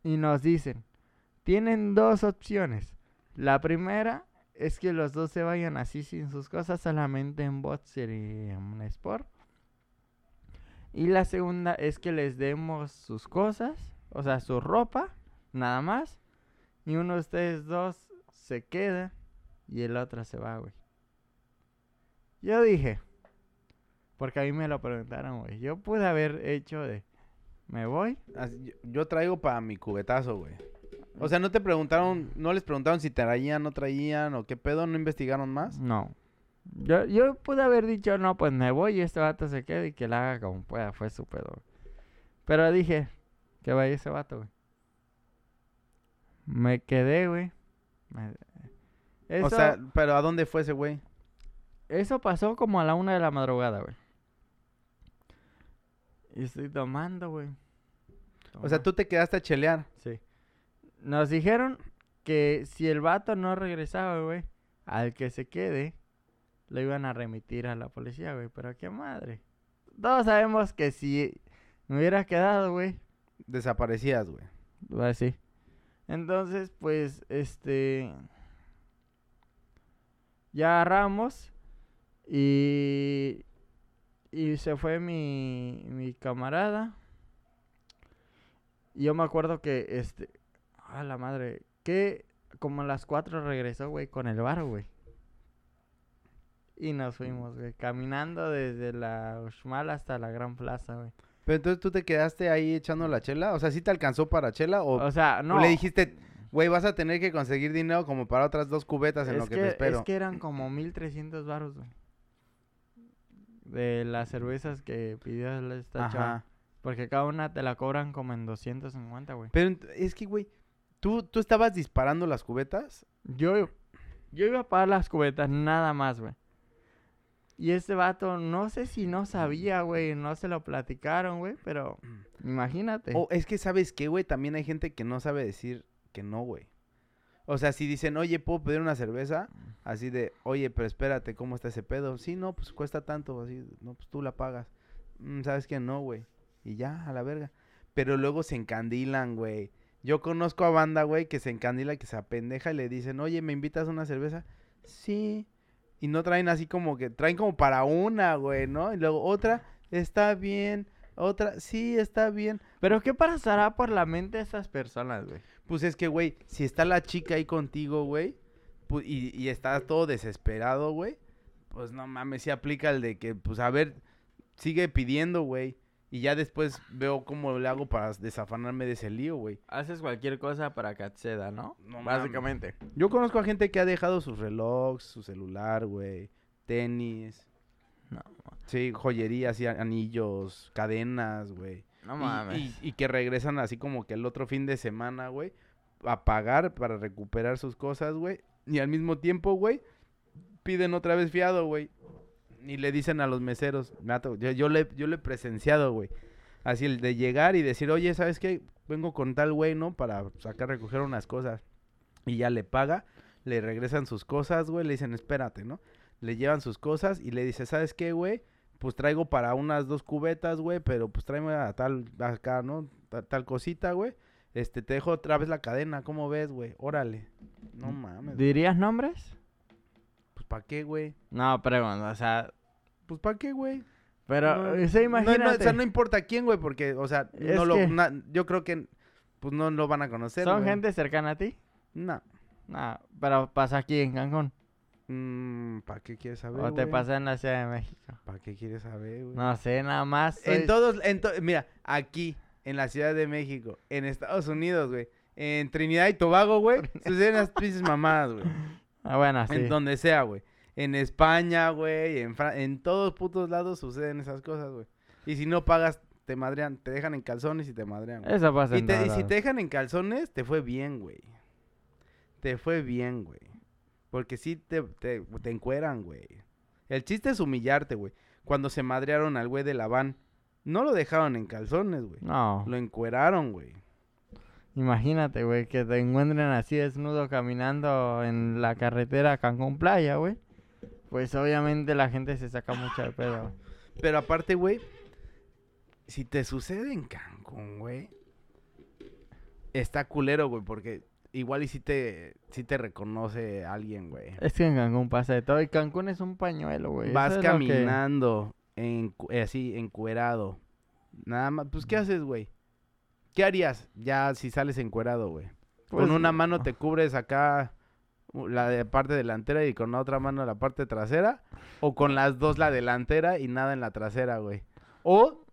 Y nos dicen, tienen dos opciones. La primera es que los dos se vayan así sin sus cosas, solamente en Boxer y en Sport. Y la segunda es que les demos sus cosas, o sea, su ropa, nada más. Y uno de ustedes dos se queda y el otro se va, güey. Yo dije, porque a mí me lo preguntaron, güey. Yo pude haber hecho de, me voy. Así, yo, traigo para mi cubetazo, güey. O sea, no te preguntaron, no les preguntaron si traían, no traían o qué pedo, no investigaron más. No. Yo, yo pude haber dicho, no, pues me voy y este vato se queda y que la haga como pueda. Fue su pedo. Pero dije, que vaya ese vato, güey. Me quedé, güey. Me- Eso, O sea, pero ¿a dónde fue ese güey? Eso pasó como a la una de la madrugada, güey. Y estoy tomando, güey. O sea, tú te quedaste a chelear. Sí. Nos dijeron que si el vato no regresaba, güey, al que se quede, lo iban a remitir a la policía, güey. Pero qué madre. Todos sabemos que si me hubiera quedado, güey, Desaparecías, güey. pues sí. Entonces, pues, este... Ya agarramos y... Y se fue mi, mi camarada. Y yo me acuerdo que, este... A la madre, que como a las 4 regresó, güey, con el bar, güey. Y nos fuimos, güey, caminando desde la Uxmal hasta la Gran Plaza, güey. Pero entonces tú te quedaste ahí echando la chela. O sea, ¿sí te alcanzó para chela? ¿O, O sea, o no. le dijiste, güey, vas a tener que conseguir dinero como para otras dos cubetas en es lo que, que, te espero? Es que eran como 1300 baros, güey. De las cervezas que pidió esta chava. Ajá. Porque cada una te la cobran como en 250, güey. Pero es que, güey, ¿tú, ¿tú estabas disparando las cubetas? Yo, yo iba a pagar las cubetas, nada más, güey. Y ese vato, no sé si no sabía, güey, no se lo platicaron, güey, pero imagínate. O es que, ¿sabes qué, güey? También hay gente que no sabe decir que no, güey. O sea, si dicen, oye, ¿puedo pedir una cerveza? Así de, oye, pero espérate, ¿cómo está ese pedo? Sí, no, pues cuesta tanto, así, no, pues tú la pagas. "Mm, ¿Sabes qué? No, güey. Y ya, a la verga. Pero luego se encandilan, güey. Yo conozco a banda, güey, que se encandila, que se apendeja y le dicen, oye, ¿me invitas a una cerveza? Sí. Y no traen así como que, traen como para una, güey, ¿no? Y luego otra, está bien. Otra, sí, está bien. Pero ¿qué pasará por la mente de esas personas, güey? Pues es que, güey, si está la chica ahí contigo, güey, pu- y, y estás todo desesperado, güey, pues no mames, si aplica el de que, pues a ver, sigue pidiendo, güey. Y ya después veo cómo le hago para desafanarme de ese lío, güey. Haces cualquier cosa para que acceda, ¿no? No mames. Básicamente. Yo conozco a gente que ha dejado sus relojes, su celular, güey, tenis, No. sí, joyería, así, anillos, cadenas, güey. No y- mames. Y, y que regresan así como que el otro fin de semana, güey, a pagar para recuperar sus cosas, güey. Y al mismo tiempo, güey, piden otra vez fiado, güey. Y le dicen a los meseros, Nato, yo, yo, le, yo le he presenciado, güey. Así el de llegar y decir, oye, ¿sabes qué? Vengo con tal güey, ¿no? Para sacar, recoger unas cosas. Y ya le paga, le regresan sus cosas, güey, le dicen, espérate, ¿no? Le llevan sus cosas y le dice, ¿sabes qué, güey? Pues traigo para unas dos cubetas, güey, pero pues tráeme a tal, acá, ¿no? Ta- tal cosita, güey. Este, te dejo otra vez la cadena, ¿cómo ves, güey? Órale. No mames. ¿Dirías nombres? Pues, ¿para qué, güey? No, pregunto, o sea, Pues, ¿para qué, güey? pero, No, o sea, no, no, imagínate. o sea, no importa quién, güey, porque, o sea, Es no lo, na- yo creo que, pues, no lo van a conocer, ¿Son güey. gente cercana a ti? No. No, pero pasa aquí en Cancún. ¿Para qué quieres saber, o te güey? pasa en la Ciudad de México. ¿Para qué quieres saber, güey? No sé, nada más. En todos, en to- mira, aquí, en la Ciudad de México, en Estados Unidos, güey, en Trinidad y Tobago, güey, suceden las pinches mamadas, güey. Ah, bueno, sí. En donde sea, güey. En España, güey, en, Fra- en todos putos lados suceden esas cosas, güey. Y si no pagas, te madrean, te dejan en calzones y te madrean, güey. Eso pasa Y, en te- y si te dejan en calzones, te fue bien, güey. Te fue bien, güey. Porque sí te, te, te encueran, güey. El chiste es humillarte, güey. Cuando se madrearon al güey de la van, no lo dejaron en calzones, güey. No, Lo encueraron, güey. imagínate, güey, que te encuentren así desnudo caminando en la carretera Cancún Playa, güey. Pues obviamente la gente se saca mucho de pedo. güey. Pero aparte, güey, si te sucede en Cancún, güey, está culero, güey, porque igual y si te, si te reconoce alguien, güey. Es que en Cancún pasa de todo. Y Cancún es un pañuelo, güey. Vas Eso caminando en, eh, así, encuerado. Nada más, pues, ¿qué haces, güey? ¿Qué harías ya si sales encuerado, güey? Pues, con una mano te cubres acá la de parte delantera y con la otra mano la parte trasera. O con las dos la delantera y nada en la trasera, güey. O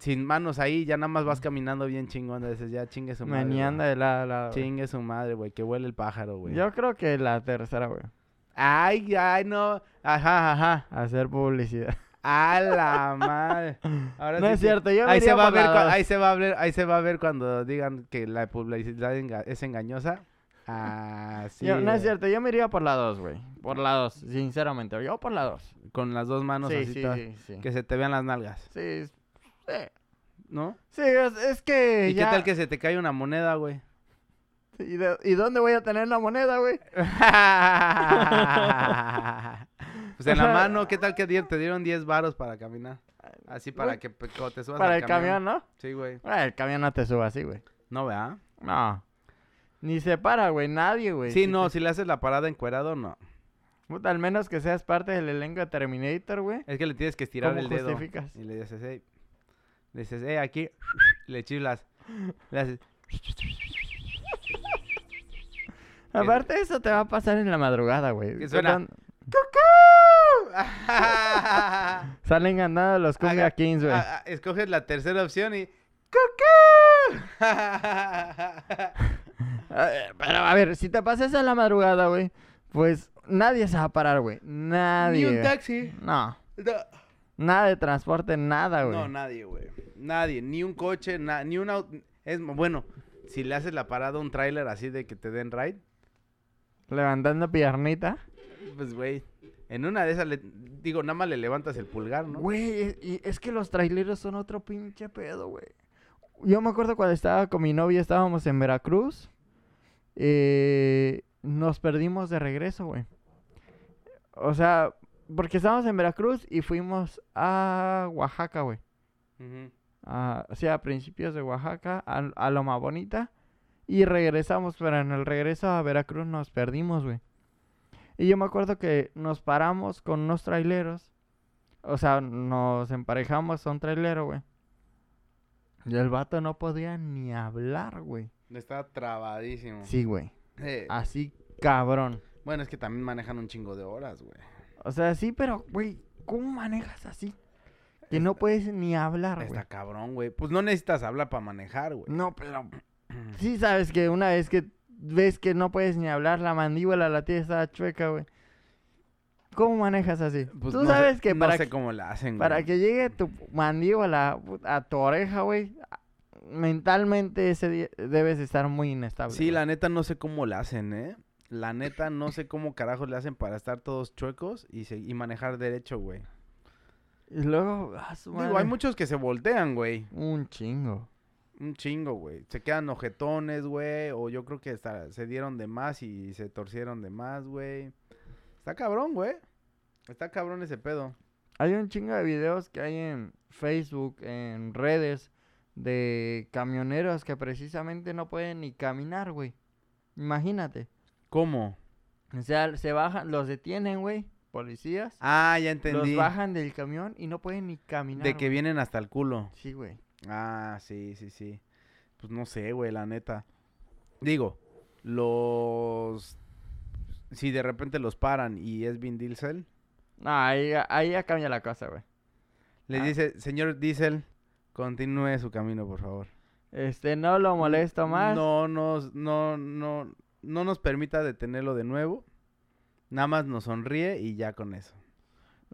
sin manos ahí, ya nada más vas caminando bien chingón. Dices, ya chingue su madre. de lado a lado. güey. Chingue su madre, güey, que huele el pájaro, güey. Yo creo que la tercera, güey. Ay, ay, no. Ajá, ajá. Hacer publicidad. A la madre. Ahora no sí es cierto, yo Ahí se, va a ver ahí se va a ver, ahí se va a ver cuando digan que la publicidad enga- es engañosa. Ah, sí. Yo- no es cierto, yo me iría por la 2, güey. Por la 2, sinceramente. Yo por la 2. Con las dos manos Sí, así sí, todas, sí, sí. que se te vean las nalgas, Sí, sí. ¿No? Sí, es, es que ¿Y ya... qué tal que se te cae una moneda, güey? ¿Y, de- y dónde voy a tener la moneda, güey? pues en la mano, ¿qué tal que te dieron 10 varos para caminar? Así para Güey, que te subas Para al el camión, ¿no? Sí, güey. Ah, el camión no te sube así, güey. No, ¿verdad? No. Ni se para, güey. Nadie, güey. Sí, Si no, te- si le haces la parada encuerado, no. Puta, al menos que seas parte del elenco de Terminator, güey. Es que le tienes que estirar ¿Cómo el dedo. justificas? Y le dices, hey. Le dices, hey, aquí. Le chiflas. Le haces. Aparte, eso te va a pasar en la madrugada, güey. Que suena, Salen ganando los Cumbia Haga- Kings, güey. Escoges la tercera opción y. A ver, Pero a ver, si te pasas en la madrugada, güey, pues nadie se va a parar, güey. Nadie. Ni un taxi. No. No, Nada de transporte, nada, güey. No, nadie, güey. Nadie. Ni un coche, na- ni un auto. Es bueno, si le haces la parada a un tráiler así de que te den ride, Levantando piernita. pues, güey. En una de esas, le- digo, nada más le levantas el pulgar, ¿no? Güey, es- y es que los traileros son otro pinche pedo, güey. Yo me acuerdo cuando estaba con mi novia, estábamos en Veracruz. eh, nos perdimos de regreso, güey. O sea, porque estábamos en Veracruz y fuimos a Oaxaca, güey. A, o sea, a principios de Oaxaca, a, a Loma Bonita, y regresamos, pero en el regreso a Veracruz nos perdimos, güey. Y yo me acuerdo que nos paramos con unos traileros, o sea, nos emparejamos a un trailero, güey. Y el vato no podía ni hablar, güey. Está trabadísimo. Sí, güey. Eh, Así, cabrón. Bueno, es que también manejan un chingo de horas, güey. O sea, sí, pero, güey, ¿cómo manejas así? Que no puedes ni hablar, güey. Está cabrón, güey. Pues no necesitas hablar para manejar, güey. No, pero sí sabes que una vez que ves que no puedes ni hablar, la mandíbula la tienes toda chueca, güey. ¿Cómo manejas así? Pues Tú no sé- sabes que no para, sé que, cómo la hacen, para que llegue tu mandíbula a tu oreja, güey, mentalmente ese día debes estar muy inestable. Sí, güey. la neta no sé cómo la hacen, ¿eh? La neta no sé cómo carajos le hacen para estar todos chuecos y, se- y manejar derecho, güey. Y luego, ah, Digo, hay muchos que se voltean, güey. Un chingo. Un chingo, güey. Se quedan ojetones, güey. O yo creo que hasta se dieron de más y se torcieron de más, güey. Está cabrón, güey. Está cabrón ese pedo. Hay un chingo de videos que hay en Facebook, en redes, de camioneros que precisamente no pueden ni caminar, güey. Imagínate. ¿Cómo? O sea, se bajan, los detienen, güey, policías. Ah, ya entendí. Los bajan del camión y no pueden ni caminar. De que güey. vienen hasta el culo. Sí, güey. Ah, sí, sí, sí. Pues no sé, güey, la neta. Digo, los... Si de repente los paran y es Vin Diesel, No, ahí, ahí ya cambia la cosa, güey. le Ah. dice, señor Diesel, continúe su camino, por favor. Este, no lo molesto más. No nos, no, no, no nos permita detenerlo de nuevo. Nada más nos sonríe y ya con eso.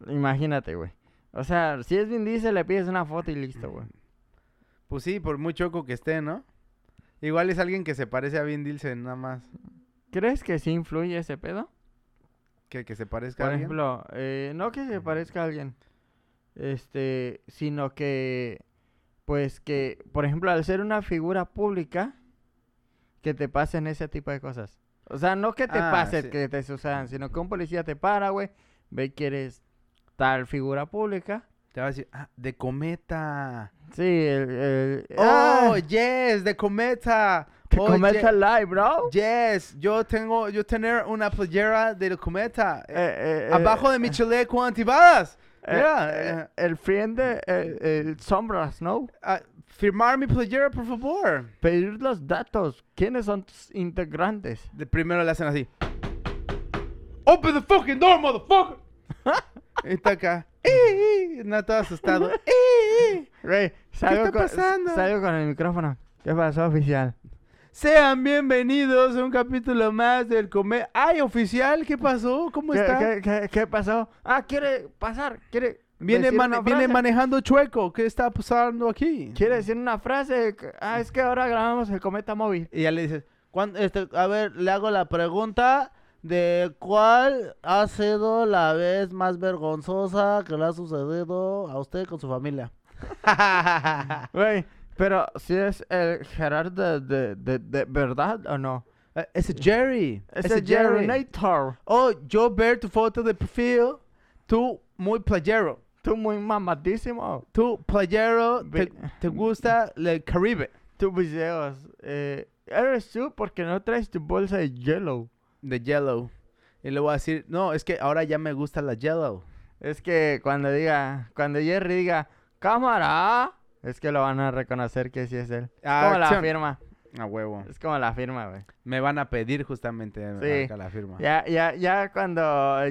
Imagínate, güey. O sea, si es Vin Diesel, le pides una foto y listo, güey. Pues sí, por muy choco que esté, ¿no? Igual es alguien que se parece a Vin Diesel, nada más. ¿Crees que sí influye ese pedo? Que, que se parezca Por a alguien. ejemplo, eh, no que se parezca a alguien, este, sino que, pues que, por ejemplo, al ser una figura pública, que te pasen ese tipo de cosas. O sea, no que te Ah, pase sí. que te sucedan, sino que un policía te para, güey, ve que eres tal figura pública. Te va a decir, ah, de cometa. Sí, el... el Oh, ¡Ah! yes, de cometa. Te Oh, cometa live, bro. Yes, yo tengo, yo tener una playera de cometa. eh, Eh, eh, abajo eh, de mi chaleco antibalas. Mira, eh, eh, el friend, el, el sombras, ¿no? ah, firmar mi playera, por favor. Pedir los datos. ¿Quiénes son tus integrantes? De primero le hacen así. Open the fucking door, motherfucker. está acá. "Eh, eh", No, todo asustado. "Eh, eh". Güey, salgo, está con, pasando? salgo con el micrófono. ¿Qué pasó, oficial? Sean bienvenidos a un capítulo más del comer. ¡Ay, oficial! ¿Qué pasó? ¿Cómo ¿Qué, está? qué- qué- qué pasó? Ah, quiere pasar, quiere Viene, mane- viene manejando chueco. ¿Qué está pasando aquí? Quiere decir una frase. Ah, es que ahora grabamos el cometa móvil. Y ya le dices, "¿Cuán- este, a ver, le hago la pregunta de cuál ha sido la vez más vergonzosa que le ha sucedido a usted con su familia. Güey, pero si es el Gerardo de, de, de verdad o no. Eh, Ese Jerry. Ese Jerry Nator. Oh, yo ver tu foto de perfil. Tú muy playero. Tú muy mamadísimo. Tú playero, te, te gusta el Caribe. Tus videos. Eh, eres tú porque no traes tu bolsa de yellow. De Yellow. Y le voy a decir, no, es que ahora ya me gusta la Yellow. Es que cuando diga, cuando Jerry diga, cámara, es que lo van a reconocer que sí es él. Es Ah, como la firma. A huevo. Es como la firma, güey. Me van a pedir justamente Sí. acá la firma. Ya, ya, ya cuando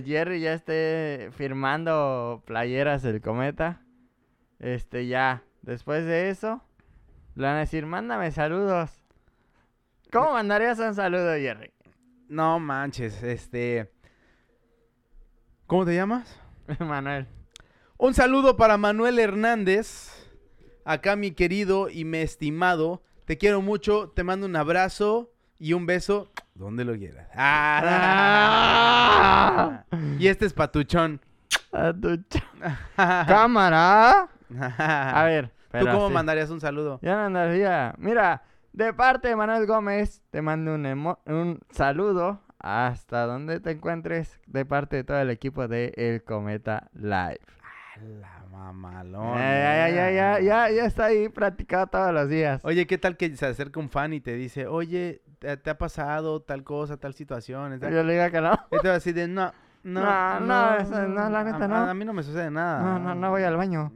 Jerry ya esté firmando playeras del cometa, este ya, después de eso, le van a decir, mándame saludos. ¿Cómo mandarías un saludo, Jerry? No manches, este... ¿Cómo te llamas? Manuel. Un saludo para Manuel Hernández. Acá mi querido y mi estimado. Te quiero mucho, te mando un abrazo y un beso donde lo quieras. Ah. Y este es Patuchón. A tu ch- Cámara. A ver, ¿Tú cómo sí. mandarías un saludo? Ya no andaría. Mira, de parte de Manuel Gómez, te mando un, emo- un saludo hasta donde te encuentres de parte de todo el equipo de El Cometa Live. La mamalona. ya, ya, ya, ya, ya está ahí practicado todos los días. Oye, ¿qué tal que se acerca un fan y te dice, oye, te, ha pasado tal cosa, tal situación? tal-?" Yo le digo que no. Y te va a decir de, no, no, No, no, la neta, a, no. A, mí no me sucede nada. No, no, no voy al baño.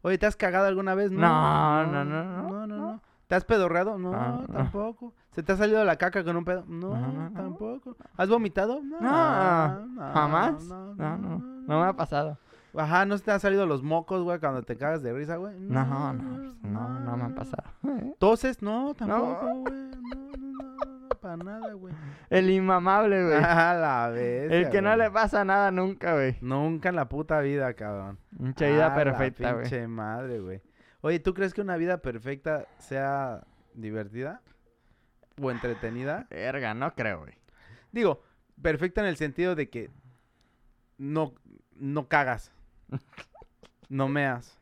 Oye, ¿te has cagado alguna vez? No, no, no, no, no. ¿Te has pedorreado? No, Ah, no. tampoco. ¿Se te ha salido la caca con un pedo? No, no. tampoco. ¿Has vomitado? No, No, jamás. No, No, no, no me ha pasado. Ajá, ¿no se te han salido los mocos, güey, cuando te cagas de risa, güey? No, no, pues, no, no me ha pasado. ¿Toses? No, tampoco, güey. No, no, no, no. para nada, güey. El inmamable, güey. A la vez. el que no le pasa nada nunca, güey. Nunca en la puta vida, cabrón. Mucha vida perfecta, güey. Pinche madre, güey. Oye, ¿tú crees que una vida perfecta sea divertida? ¿O entretenida? Verga, no creo, güey. Digo, perfecta en el sentido de que no, no cagas. No meas.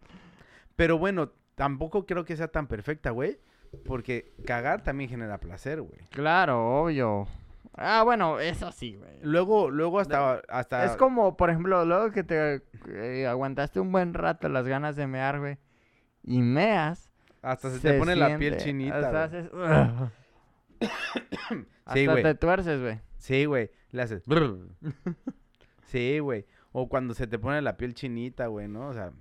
Pero bueno, tampoco creo que sea tan perfecta, güey. Porque cagar también genera placer, güey. Claro, obvio. Ah, bueno, eso sí, güey. Luego, luego hasta, hasta... Es como, por ejemplo, luego que te eh, aguantaste un buen rato las ganas de mear, güey. Y meas. Hasta se, te pone la piel chinita, hasta haces-. Sí, Hasta güey. te tuerces, güey. Sí, güey. Le haces... sí, güey. O cuando se te pone la piel chinita, güey, ¿no? O sea,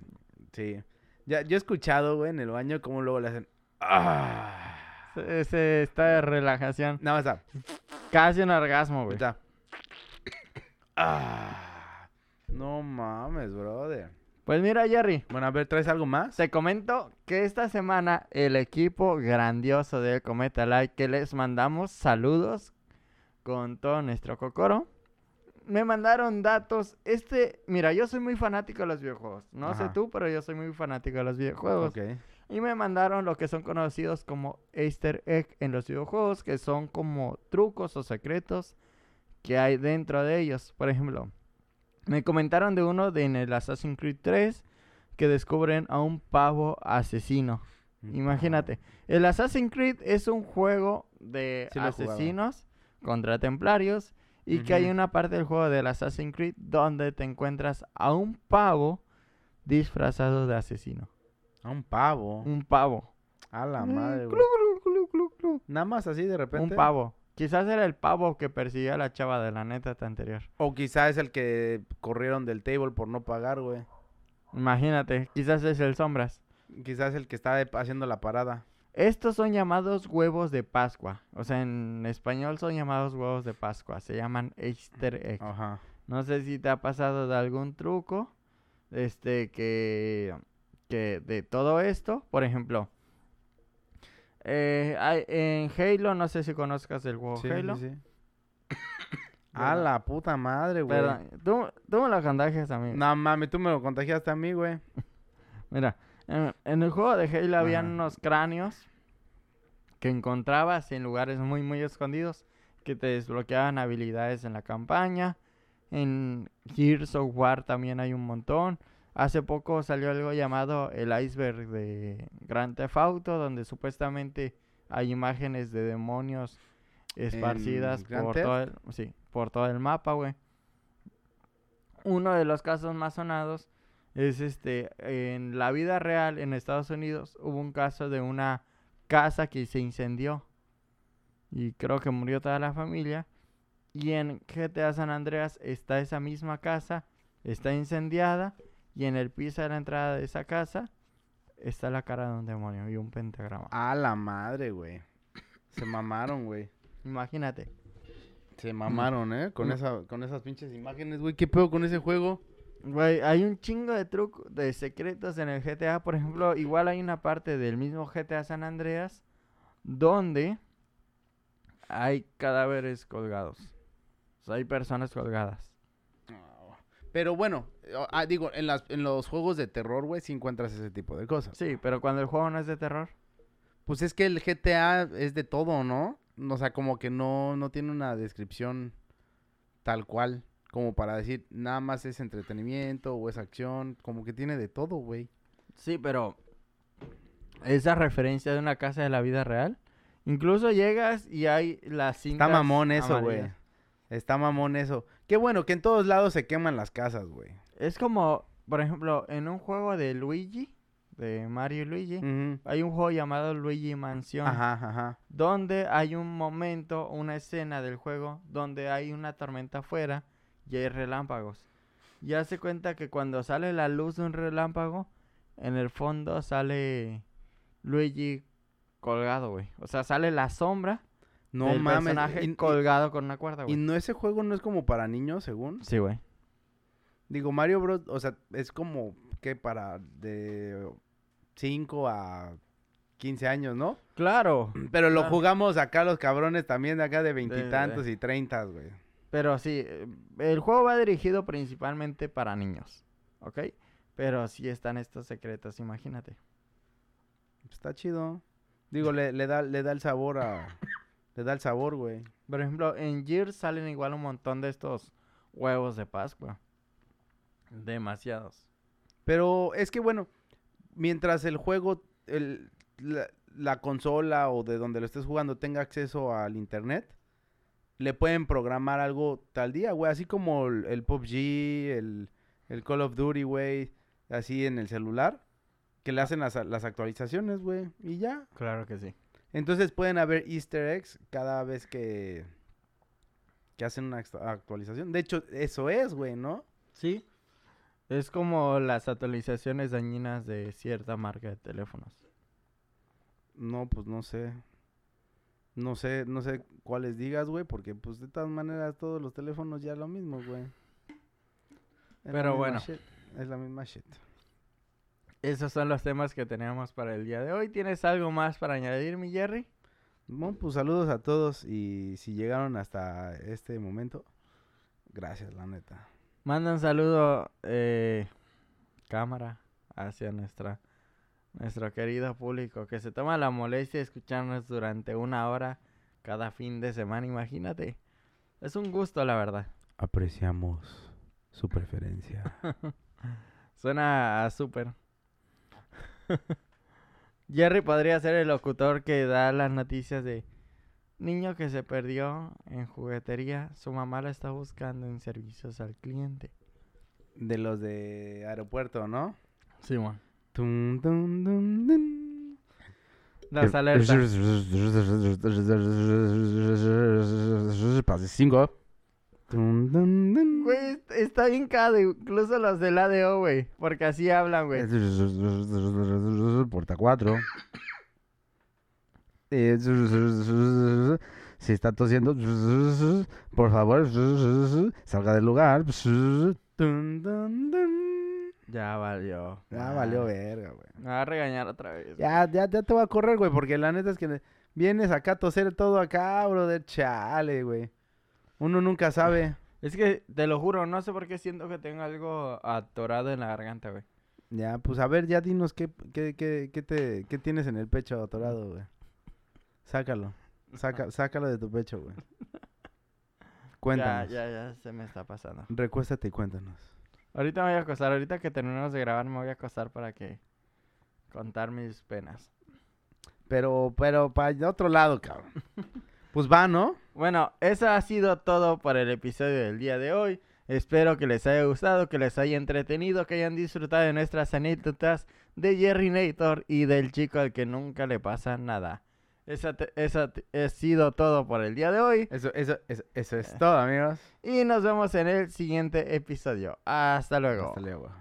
sí. Ya, yo he escuchado, güey, en el baño cómo luego le hacen... "Ah". Ese está de relajación. Nada más está... Casi un orgasmo, güey. está. Ah. No mames, brother. Pues mira, Jerry. Bueno, a ver, ¿traes algo más? Te comento que esta semana el equipo grandioso de Cometa Light, que les mandamos saludos con todo nuestro cocoro, me mandaron datos. Este, mira, yo soy muy fanático de los videojuegos. No sé tú, pero yo soy muy fanático de los videojuegos. Ok. Y me mandaron lo que son conocidos como Easter egg en los videojuegos, que son como trucos o secretos que hay dentro de ellos. Por ejemplo, me comentaron de uno de en el Assassin's Creed 3 que descubren a un pavo asesino. Imagínate, el Assassin's Creed es un juego de Sí asesinos contra templarios y que hay una parte del juego del Assassin's Creed donde te encuentras a un pavo disfrazado de asesino. A un pavo. Un pavo. A la Mm, madre, güey. Nada más así de repente. Un pavo. Quizás era el pavo que persiguió a la chava de la neta anterior. O quizá es el que corrieron del table por no pagar, güey. Imagínate, quizás es el sombras. Quizás el que está haciendo la parada. Estos son llamados huevos de Pascua. O sea, en español son llamados huevos de Pascua. Se llaman Easter egg. Ajá. No sé si te ha pasado de algún truco. Este que. Que de todo esto. Por ejemplo. eh, hay- en Halo, no sé si conozcas el juego Sí, Halo. sí, sí. A la puta madre, güey. Perdón, tú, tú me lo contagias a mí. No mames, tú me lo contagiaste a mí, güey. Mira, en, en el juego de Halo habían Ajá. unos cráneos que encontrabas en lugares muy, muy escondidos que te desbloqueaban habilidades en la campaña. En Gears of War también hay un montón. Hace poco salió algo llamado el iceberg de Grand Theft Auto, donde supuestamente hay imágenes de demonios esparcidas por Theft? todo el, sí, por todo el mapa, güey. Uno de los casos más sonados es este, en la vida real en Estados Unidos hubo un caso de una casa que se incendió y creo que murió toda la familia y en GTA San Andreas está esa misma casa, está incendiada y en el piso de la entrada de esa casa está la cara de un demonio y un pentagrama. A la madre, güey. Se mamaron, güey. Imagínate. Se mamaron, ¿eh? Con, Mm. esa, con esas pinches imágenes, güey. ¿Qué pedo con ese juego? Güey, hay un chingo de trucos, de secretos en el GTA. Por ejemplo, igual hay una parte del mismo GTA San Andreas donde hay cadáveres colgados. O sea, hay personas colgadas. Pero bueno, o- ah, digo, en, las, en los juegos de terror, güey, sí encuentras ese tipo de cosas. Sí, pero cuando el juego no es de terror. Pues es que el GTA es de todo, ¿no? O sea, como que no, no tiene una descripción tal cual. Como para decir, nada más es entretenimiento o es acción. Como que tiene de todo, güey. Sí, pero esa referencia de una casa de la vida real. Incluso llegas y hay las cintas Está mamón eso, güey. Está mamón eso. Qué bueno que en todos lados se queman las casas, güey. Es como, por ejemplo, en un juego de Luigi, de Mario y Luigi, hay un juego llamado Luigi Mansión. Ajá, ajá. donde hay un momento, una escena del juego donde hay una tormenta afuera y hay relámpagos. Y hace cuenta que cuando sale la luz de un relámpago, en el fondo sale Luigi colgado, güey. O sea, sale la sombra No del mames. personaje y- y- colgado con una cuerda, Y güey. no ese juego no es como para niños, según. Sí, güey. Digo, Mario Bros, o sea, es como que para de 5 a 15 años, ¿no? Claro. Pero lo jugamos acá los cabrones también de acá de- veintitantos y treintas, güey. Pero sí, eh, el juego va dirigido principalmente para niños, ¿ok? Pero sí están estos secretos, imagínate. Está chido. Digo, le, le da, le da el sabor a... Le da el sabor, güey. Por ejemplo, en Gears salen igual un montón de estos huevos de Pascua. Demasiados. Pero es que, bueno, mientras el juego, el, la, la consola o de donde lo estés jugando tenga acceso al internet, le pueden programar algo tal día, güey. Así como el, el PUBG, el, el Call of Duty, güey. Así en el celular. Que le hacen las, las actualizaciones, güey. Y ya. Claro que sí. Entonces pueden haber easter eggs cada vez que, que hacen una actu- actualización. De hecho, eso es, güey, ¿no? Sí. Es como las actualizaciones dañinas de cierta marca de teléfonos. No, pues no sé. No sé, no sé cuáles digas, güey, porque pues de todas maneras todos los teléfonos ya lo mismo, güey. Pero bueno. shit, Es la misma shit. Esos son los temas que tenemos para el día de hoy. ¿Tienes algo más para añadir, mi Jerry? Bueno, pues saludos a todos y si llegaron hasta este momento, gracias, la neta. Manda un saludo, eh, cámara, hacia nuestra, nuestro querido público que se toma la molestia de escucharnos durante una hora cada fin de semana. Imagínate. Es un gusto, la verdad. Apreciamos su preferencia. Suena a súper. Jerry podría ser el locutor que da las noticias de niño que se perdió en juguetería. Su mamá la está buscando en servicios al cliente. De los de aeropuerto, ¿no? Simón. Tum, tum, tum, tum. Las alertas. Pase cinco. Tum, tum, tum. Güey, est- está bien cada, incluso los del ADO, güey. Porque así hablan, güey. Puerta 4. Si está tosiendo, por favor, salga del lugar. Tum, tum, tum. Ya valió. Ya valió verga, güey. Me va a regañar otra vez. güey. Ya, ya, ya te voy a correr, güey, porque la neta es que vienes acá a toser todo acá, bro, de chale, güey. Uno nunca sabe. Es que, te lo juro, no sé por qué siento que tengo algo atorado en la garganta, güey. Ya, pues a ver, ya dinos qué, qué, qué, qué, te, qué tienes en el pecho atorado, güey. Sácalo. Saca, sácalo de tu pecho, güey. Cuéntanos. Ya, ya, ya se me está pasando. Recuéstate y cuéntanos. Ahorita me voy a acostar, ahorita que terminemos de grabar me voy a acostar para que contar mis penas. Pero, pero, para otro lado, cabrón. Pues va, ¿no? Bueno, eso ha sido todo por el episodio del día de hoy. Espero que les haya gustado, que les haya entretenido, que hayan disfrutado de nuestras anécdotas de Jerry Nator y del chico al que nunca le pasa nada. Eso, te- eso te- ha sido todo por el día de hoy Eso, eso, eso, eso es todo, amigos. y nos vemos en el siguiente episodio. Hasta luego. Hasta luego.